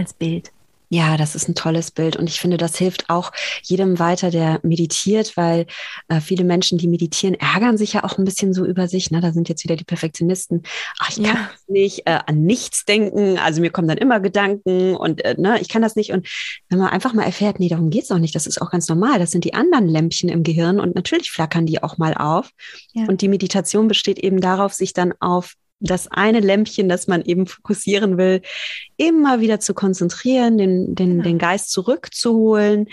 als Bild. Ja, das ist ein tolles Bild und ich finde, das hilft auch jedem weiter, der meditiert, weil äh, viele Menschen, die meditieren, ärgern sich ja auch ein bisschen so über sich. Ne? Da sind jetzt wieder die Perfektionisten. Ach, ich ja. kann nicht äh, an nichts denken, also mir kommen dann immer Gedanken und äh, ne, ich kann das nicht. Und wenn man einfach mal erfährt, nee, darum geht's auch nicht, das ist auch ganz normal. Das sind die anderen Lämpchen im Gehirn und natürlich flackern die auch mal auf. Ja. Und die Meditation besteht eben darauf, sich dann auf das eine Lämpchen, das man eben fokussieren will, immer wieder zu konzentrieren, den, den, genau. den Geist zurückzuholen.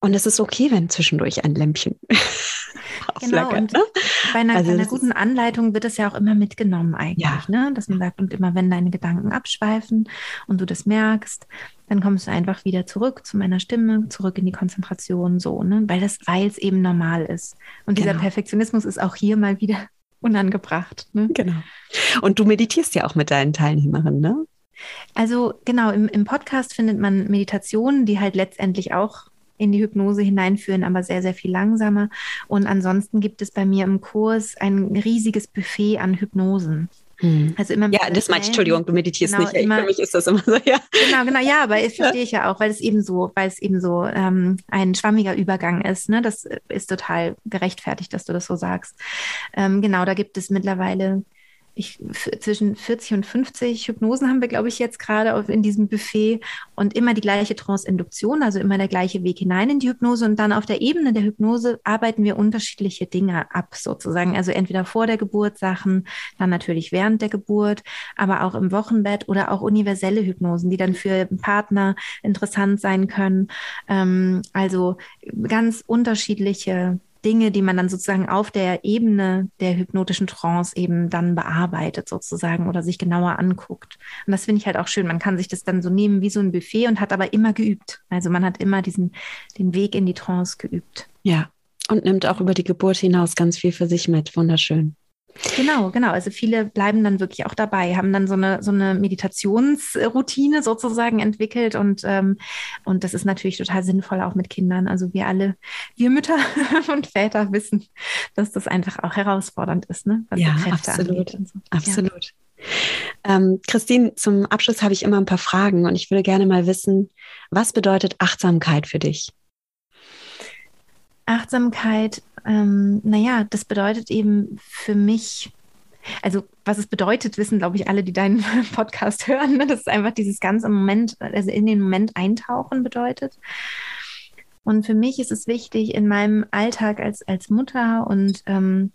Und es ist okay, wenn zwischendurch ein Lämpchen <laughs> genau, und ne? bei einer, also einer guten Anleitung wird es ja auch immer mitgenommen eigentlich, ja. ne? dass man sagt, und immer wenn deine Gedanken abschweifen und du das merkst, dann kommst du einfach wieder zurück zu meiner Stimme, zurück in die Konzentration, so, ne? weil das, weil es eben normal ist. Und genau. dieser Perfektionismus ist auch hier mal wieder unangebracht. Ne? Genau. Und du meditierst ja auch mit deinen Teilnehmerinnen, ne? Also genau, im, im Podcast findet man Meditationen, die halt letztendlich auch in die Hypnose hineinführen, aber sehr, sehr viel langsamer. Und ansonsten gibt es bei mir im Kurs ein riesiges Buffet an Hypnosen. Hm. Also immer ja, das meine ich, Entschuldigung, du meditierst genau, nicht. Immer, Für mich ist das immer so, ja. Genau, genau, ja, aber <laughs> das verstehe ich ja auch, weil es eben so, weil es eben so ähm, ein schwammiger Übergang ist. Ne? Das ist total gerechtfertigt, dass du das so sagst. Ähm, genau, da gibt es mittlerweile ich, zwischen 40 und 50 Hypnosen haben wir, glaube ich, jetzt gerade in diesem Buffet und immer die gleiche Trance-Induktion, also immer der gleiche Weg hinein in die Hypnose und dann auf der Ebene der Hypnose arbeiten wir unterschiedliche Dinge ab, sozusagen. Also entweder vor der Geburt Sachen, dann natürlich während der Geburt, aber auch im Wochenbett oder auch universelle Hypnosen, die dann für Partner interessant sein können. Ähm, also ganz unterschiedliche Dinge, die man dann sozusagen auf der Ebene der hypnotischen Trance eben dann bearbeitet sozusagen oder sich genauer anguckt. Und das finde ich halt auch schön. Man kann sich das dann so nehmen wie so ein Buffet und hat aber immer geübt. Also man hat immer diesen, den Weg in die Trance geübt. Ja. Und nimmt auch über die Geburt hinaus ganz viel für sich mit. Wunderschön. Genau, genau. Also viele bleiben dann wirklich auch dabei, haben dann so eine, so eine Meditationsroutine sozusagen entwickelt und, ähm, und das ist natürlich total sinnvoll auch mit Kindern. Also wir alle, wir Mütter <laughs> und Väter wissen, dass das einfach auch herausfordernd ist, ne? Was ja, absolut. So. Absolut. Ja. Ähm, Christine, zum Abschluss habe ich immer ein paar Fragen und ich würde gerne mal wissen, was bedeutet Achtsamkeit für dich? Achtsamkeit, ähm, naja, das bedeutet eben für mich, also was es bedeutet, wissen, glaube ich, alle, die deinen <laughs> Podcast hören. Ne? Das ist einfach dieses ganze Moment, also in den Moment eintauchen bedeutet. Und für mich ist es wichtig, in meinem Alltag als, als Mutter und, ähm,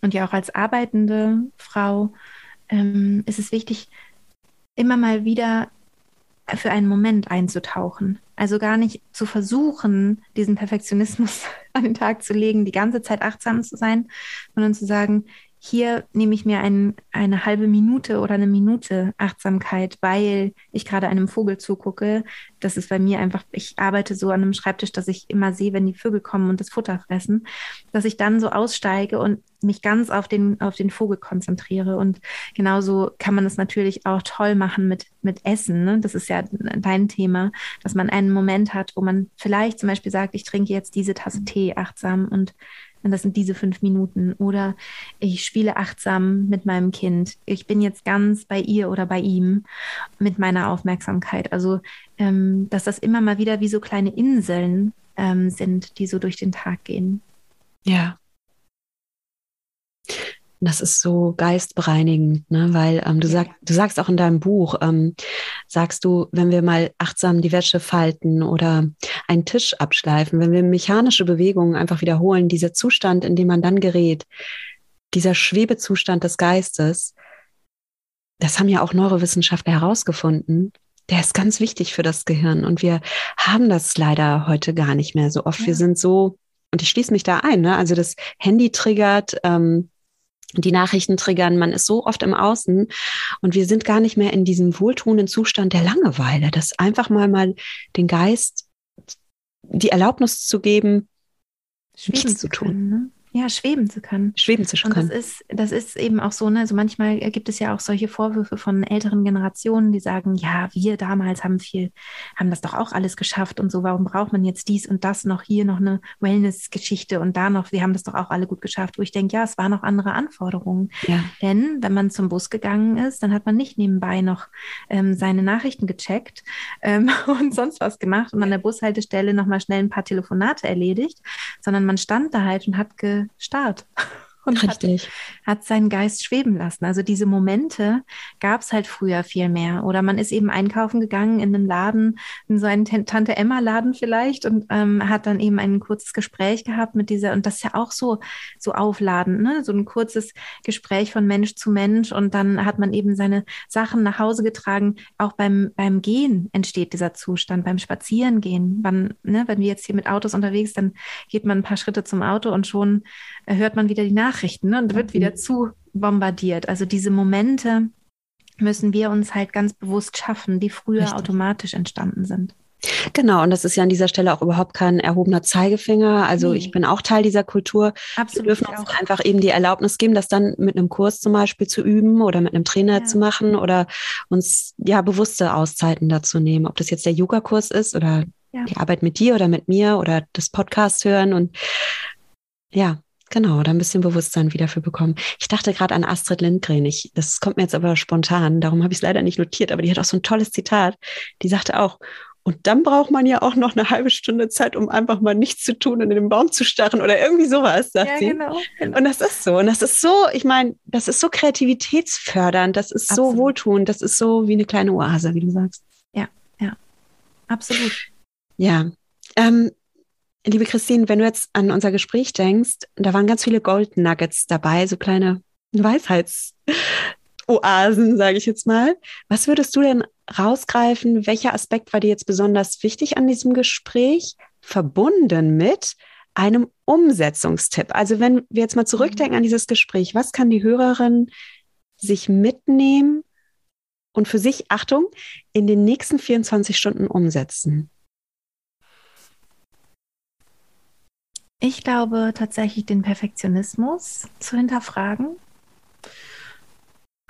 und ja auch als arbeitende Frau, ähm, ist es wichtig, immer mal wieder für einen Moment einzutauchen. Also gar nicht zu versuchen, diesen Perfektionismus <laughs> an den Tag zu legen, die ganze Zeit achtsam zu sein, sondern zu sagen, hier nehme ich mir ein, eine halbe Minute oder eine Minute Achtsamkeit, weil ich gerade einem Vogel zugucke. Das ist bei mir einfach, ich arbeite so an einem Schreibtisch, dass ich immer sehe, wenn die Vögel kommen und das Futter fressen, dass ich dann so aussteige und mich ganz auf den, auf den Vogel konzentriere. Und genauso kann man es natürlich auch toll machen mit, mit Essen. Ne? Das ist ja dein Thema, dass man einen Moment hat, wo man vielleicht zum Beispiel sagt, ich trinke jetzt diese Tasse Tee achtsam und und das sind diese fünf Minuten. Oder ich spiele achtsam mit meinem Kind. Ich bin jetzt ganz bei ihr oder bei ihm mit meiner Aufmerksamkeit. Also, ähm, dass das immer mal wieder wie so kleine Inseln ähm, sind, die so durch den Tag gehen. Ja, das ist so geistbereinigend, ne? weil ähm, du, sag, du sagst auch in deinem Buch, ähm, sagst du, wenn wir mal achtsam die Wäsche falten oder einen Tisch abschleifen, wenn wir mechanische Bewegungen einfach wiederholen, dieser Zustand, in dem man dann gerät, dieser Schwebezustand des Geistes, das haben ja auch Neurowissenschaftler herausgefunden, der ist ganz wichtig für das Gehirn. Und wir haben das leider heute gar nicht mehr so oft. Ja. Wir sind so, und ich schließe mich da ein, ne? also das Handy triggert, ähm, die Nachrichten triggern, man ist so oft im Außen und wir sind gar nicht mehr in diesem wohltuenden Zustand der Langeweile, das einfach mal mal den Geist die Erlaubnis zu geben, Schweben nichts zu tun. ne? Ja, schweben zu können. Schweben zu Und das können. ist, das ist eben auch so, ne, also manchmal gibt es ja auch solche Vorwürfe von älteren Generationen, die sagen, ja, wir damals haben viel, haben das doch auch alles geschafft und so, warum braucht man jetzt dies und das noch, hier noch eine Wellness-Geschichte und da noch, wir haben das doch auch alle gut geschafft, wo ich denke, ja, es waren noch andere Anforderungen. Ja. Denn wenn man zum Bus gegangen ist, dann hat man nicht nebenbei noch ähm, seine Nachrichten gecheckt ähm, <laughs> und sonst was gemacht und an der Bushaltestelle nochmal schnell ein paar Telefonate erledigt, sondern man stand da halt und hat gestarrt und hat, Richtig. hat seinen Geist schweben lassen. Also diese Momente gab es halt früher viel mehr. Oder man ist eben einkaufen gegangen in einen Laden, in so einen Tan- Tante-Emma-Laden vielleicht und ähm, hat dann eben ein kurzes Gespräch gehabt mit dieser, und das ist ja auch so, so aufladend, ne? So ein kurzes Gespräch von Mensch zu Mensch und dann hat man eben seine Sachen nach Hause getragen. Auch beim, beim Gehen entsteht dieser Zustand, beim Spazierengehen. Wann, ne, wenn wir jetzt hier mit Autos unterwegs, dann geht man ein paar Schritte zum Auto und schon äh, hört man wieder die Nachrichten ne, und wird wieder zu bombardiert. Also diese Momente müssen wir uns halt ganz bewusst schaffen, die früher Richtig. automatisch entstanden sind. Genau, und das ist ja an dieser Stelle auch überhaupt kein erhobener Zeigefinger. Also Nee. ich bin auch Teil dieser Kultur. Wir Absolut. dürfen ich uns auch. einfach eben die Erlaubnis geben, das dann mit einem Kurs zum Beispiel zu üben oder mit einem Trainer Ja. zu machen oder uns ja bewusste Auszeiten dazu nehmen. Ob das jetzt der Yoga-Kurs ist oder Ja. die Arbeit mit dir oder mit mir oder das Podcast hören und ja, genau, da ein bisschen Bewusstsein wieder für bekommen. Ich dachte gerade an Astrid Lindgren. Ich, das kommt mir jetzt aber spontan, darum habe ich es leider nicht notiert, aber die hat auch so ein tolles Zitat. Die sagte auch, und dann braucht man ja auch noch eine halbe Stunde Zeit, um einfach mal nichts zu tun und in den Baum zu starren oder irgendwie sowas, sagt Ja, sie. genau. genau. Und das ist so. Und das ist so, ich meine, das ist so kreativitätsfördernd, das ist so Absolut. wohltuend, das ist so wie eine kleine Oase, wie du sagst. Absolut. Ja. Ähm, liebe Christine, wenn du jetzt an unser Gespräch denkst, da waren ganz viele Gold Nuggets dabei, so kleine Weisheitsoasen, sage ich jetzt mal. Was würdest du denn rausgreifen? Welcher Aspekt war dir jetzt besonders wichtig an diesem Gespräch, verbunden mit einem Umsetzungstipp? Also wenn wir jetzt mal zurückdenken an dieses Gespräch, was kann die Hörerin sich mitnehmen und für sich, Achtung, in den nächsten 24 Stunden umsetzen? Ich glaube tatsächlich, den Perfektionismus zu hinterfragen.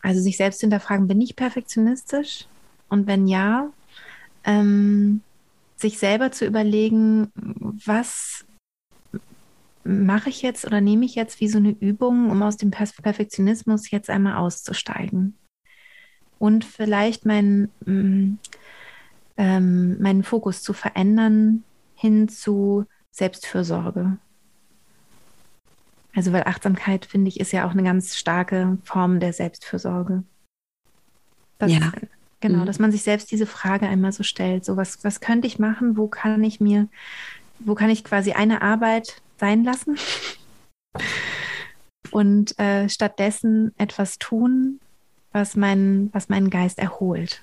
Also sich selbst hinterfragen, bin ich perfektionistisch? Und wenn ja, ähm, sich selber zu überlegen, was mache ich jetzt oder nehme ich jetzt wie so eine Übung, um aus dem Perf- Perfektionismus jetzt einmal auszusteigen. Und vielleicht meinen, mm, ähm, meinen Fokus zu verändern hin zu Selbstfürsorge. Also, weil Achtsamkeit, finde ich, ist ja auch eine ganz starke Form der Selbstfürsorge. Das, Ja. Genau, Mhm. dass man sich selbst diese Frage einmal so stellt. So, was, was könnte ich machen? Wo kann ich mir, wo kann ich quasi eine Arbeit sein lassen? Und äh, stattdessen etwas tun, was, mein, was meinen Geist erholt.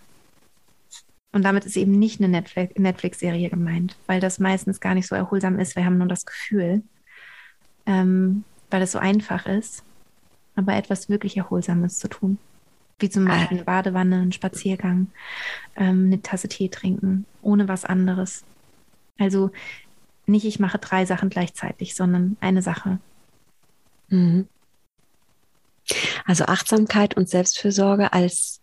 Und damit ist eben nicht eine Netflix- Netflix-Serie gemeint, weil das meistens gar nicht so erholsam ist. Wir haben nur das Gefühl, ähm, weil es so einfach ist, aber etwas wirklich Erholsames zu tun. Wie zum Beispiel eine Badewanne, ein Spaziergang, ähm, eine Tasse Tee trinken, ohne was anderes. Also nicht, ich mache drei Sachen gleichzeitig, sondern eine Sache. Mhm. Also Achtsamkeit und Selbstfürsorge als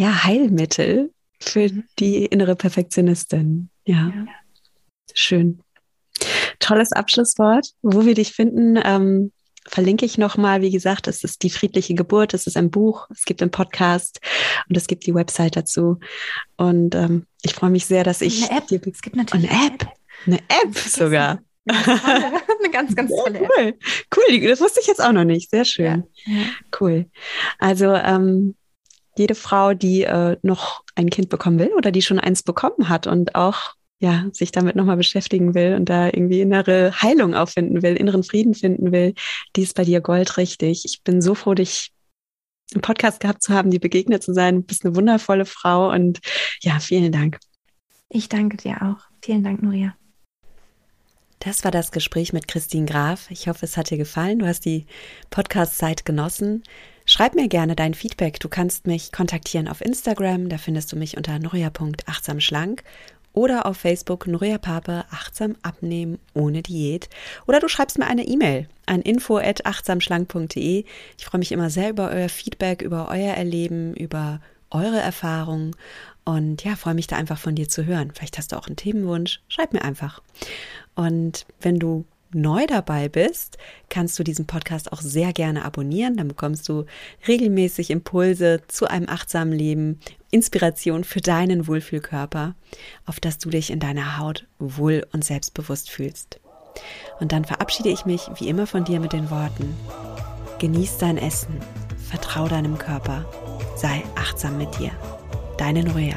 ja, Heilmittel für Mhm. die innere Perfektionistin. Ja, Ja. schön. Tolles Abschlusswort. Wo wir dich finden, ähm, verlinke ich nochmal. Wie gesagt, es ist die friedliche Geburt, es ist ein Buch, es gibt einen Podcast und es gibt die Website dazu. Und ähm, ich freue mich sehr, dass ich Eine App. dir Es gibt natürlich eine App, eine App sogar. Eine, ganz ganz, tolle App. cool. Cool, die- das wusste ich jetzt auch noch nicht. Sehr schön. Ja. Cool. Also ähm, jede Frau, die äh, noch ein Kind bekommen will oder die schon eins bekommen hat und auch ja sich damit nochmal beschäftigen will und da irgendwie innere Heilung auffinden will, inneren Frieden finden will, die ist bei dir goldrichtig. Ich bin so froh, dich im Podcast gehabt zu haben, dir begegnet zu sein. Du bist eine wundervolle Frau und ja, vielen Dank. Ich danke dir auch. Vielen Dank, Nuria. Das war das Gespräch mit Christine Graf. Ich hoffe, es hat dir gefallen. Du hast die Podcast-Zeit genossen. Schreib mir gerne dein Feedback. Du kannst mich kontaktieren auf Instagram. Da findest du mich unter noria.achtsamschlank oder auf Facebook Nuria Pape achtsam abnehmen ohne Diät oder du schreibst mir eine E-Mail an info@achtsamschlank.de. Ich freue mich immer sehr über euer Feedback, über euer Erleben, über eure Erfahrungen und ja, freue mich da einfach von dir zu hören. Vielleicht hast du auch einen Themenwunsch, schreib mir einfach. Und wenn du neu dabei bist, kannst du diesen Podcast auch sehr gerne abonnieren. Dann bekommst du regelmäßig Impulse zu einem achtsamen Leben, Inspiration für deinen Wohlfühlkörper, auf dass du dich in deiner Haut wohl und selbstbewusst fühlst. Und dann verabschiede ich mich wie immer von dir mit den Worten: Genieß dein Essen, vertrau deinem Körper, sei achtsam mit dir. Deine Norea.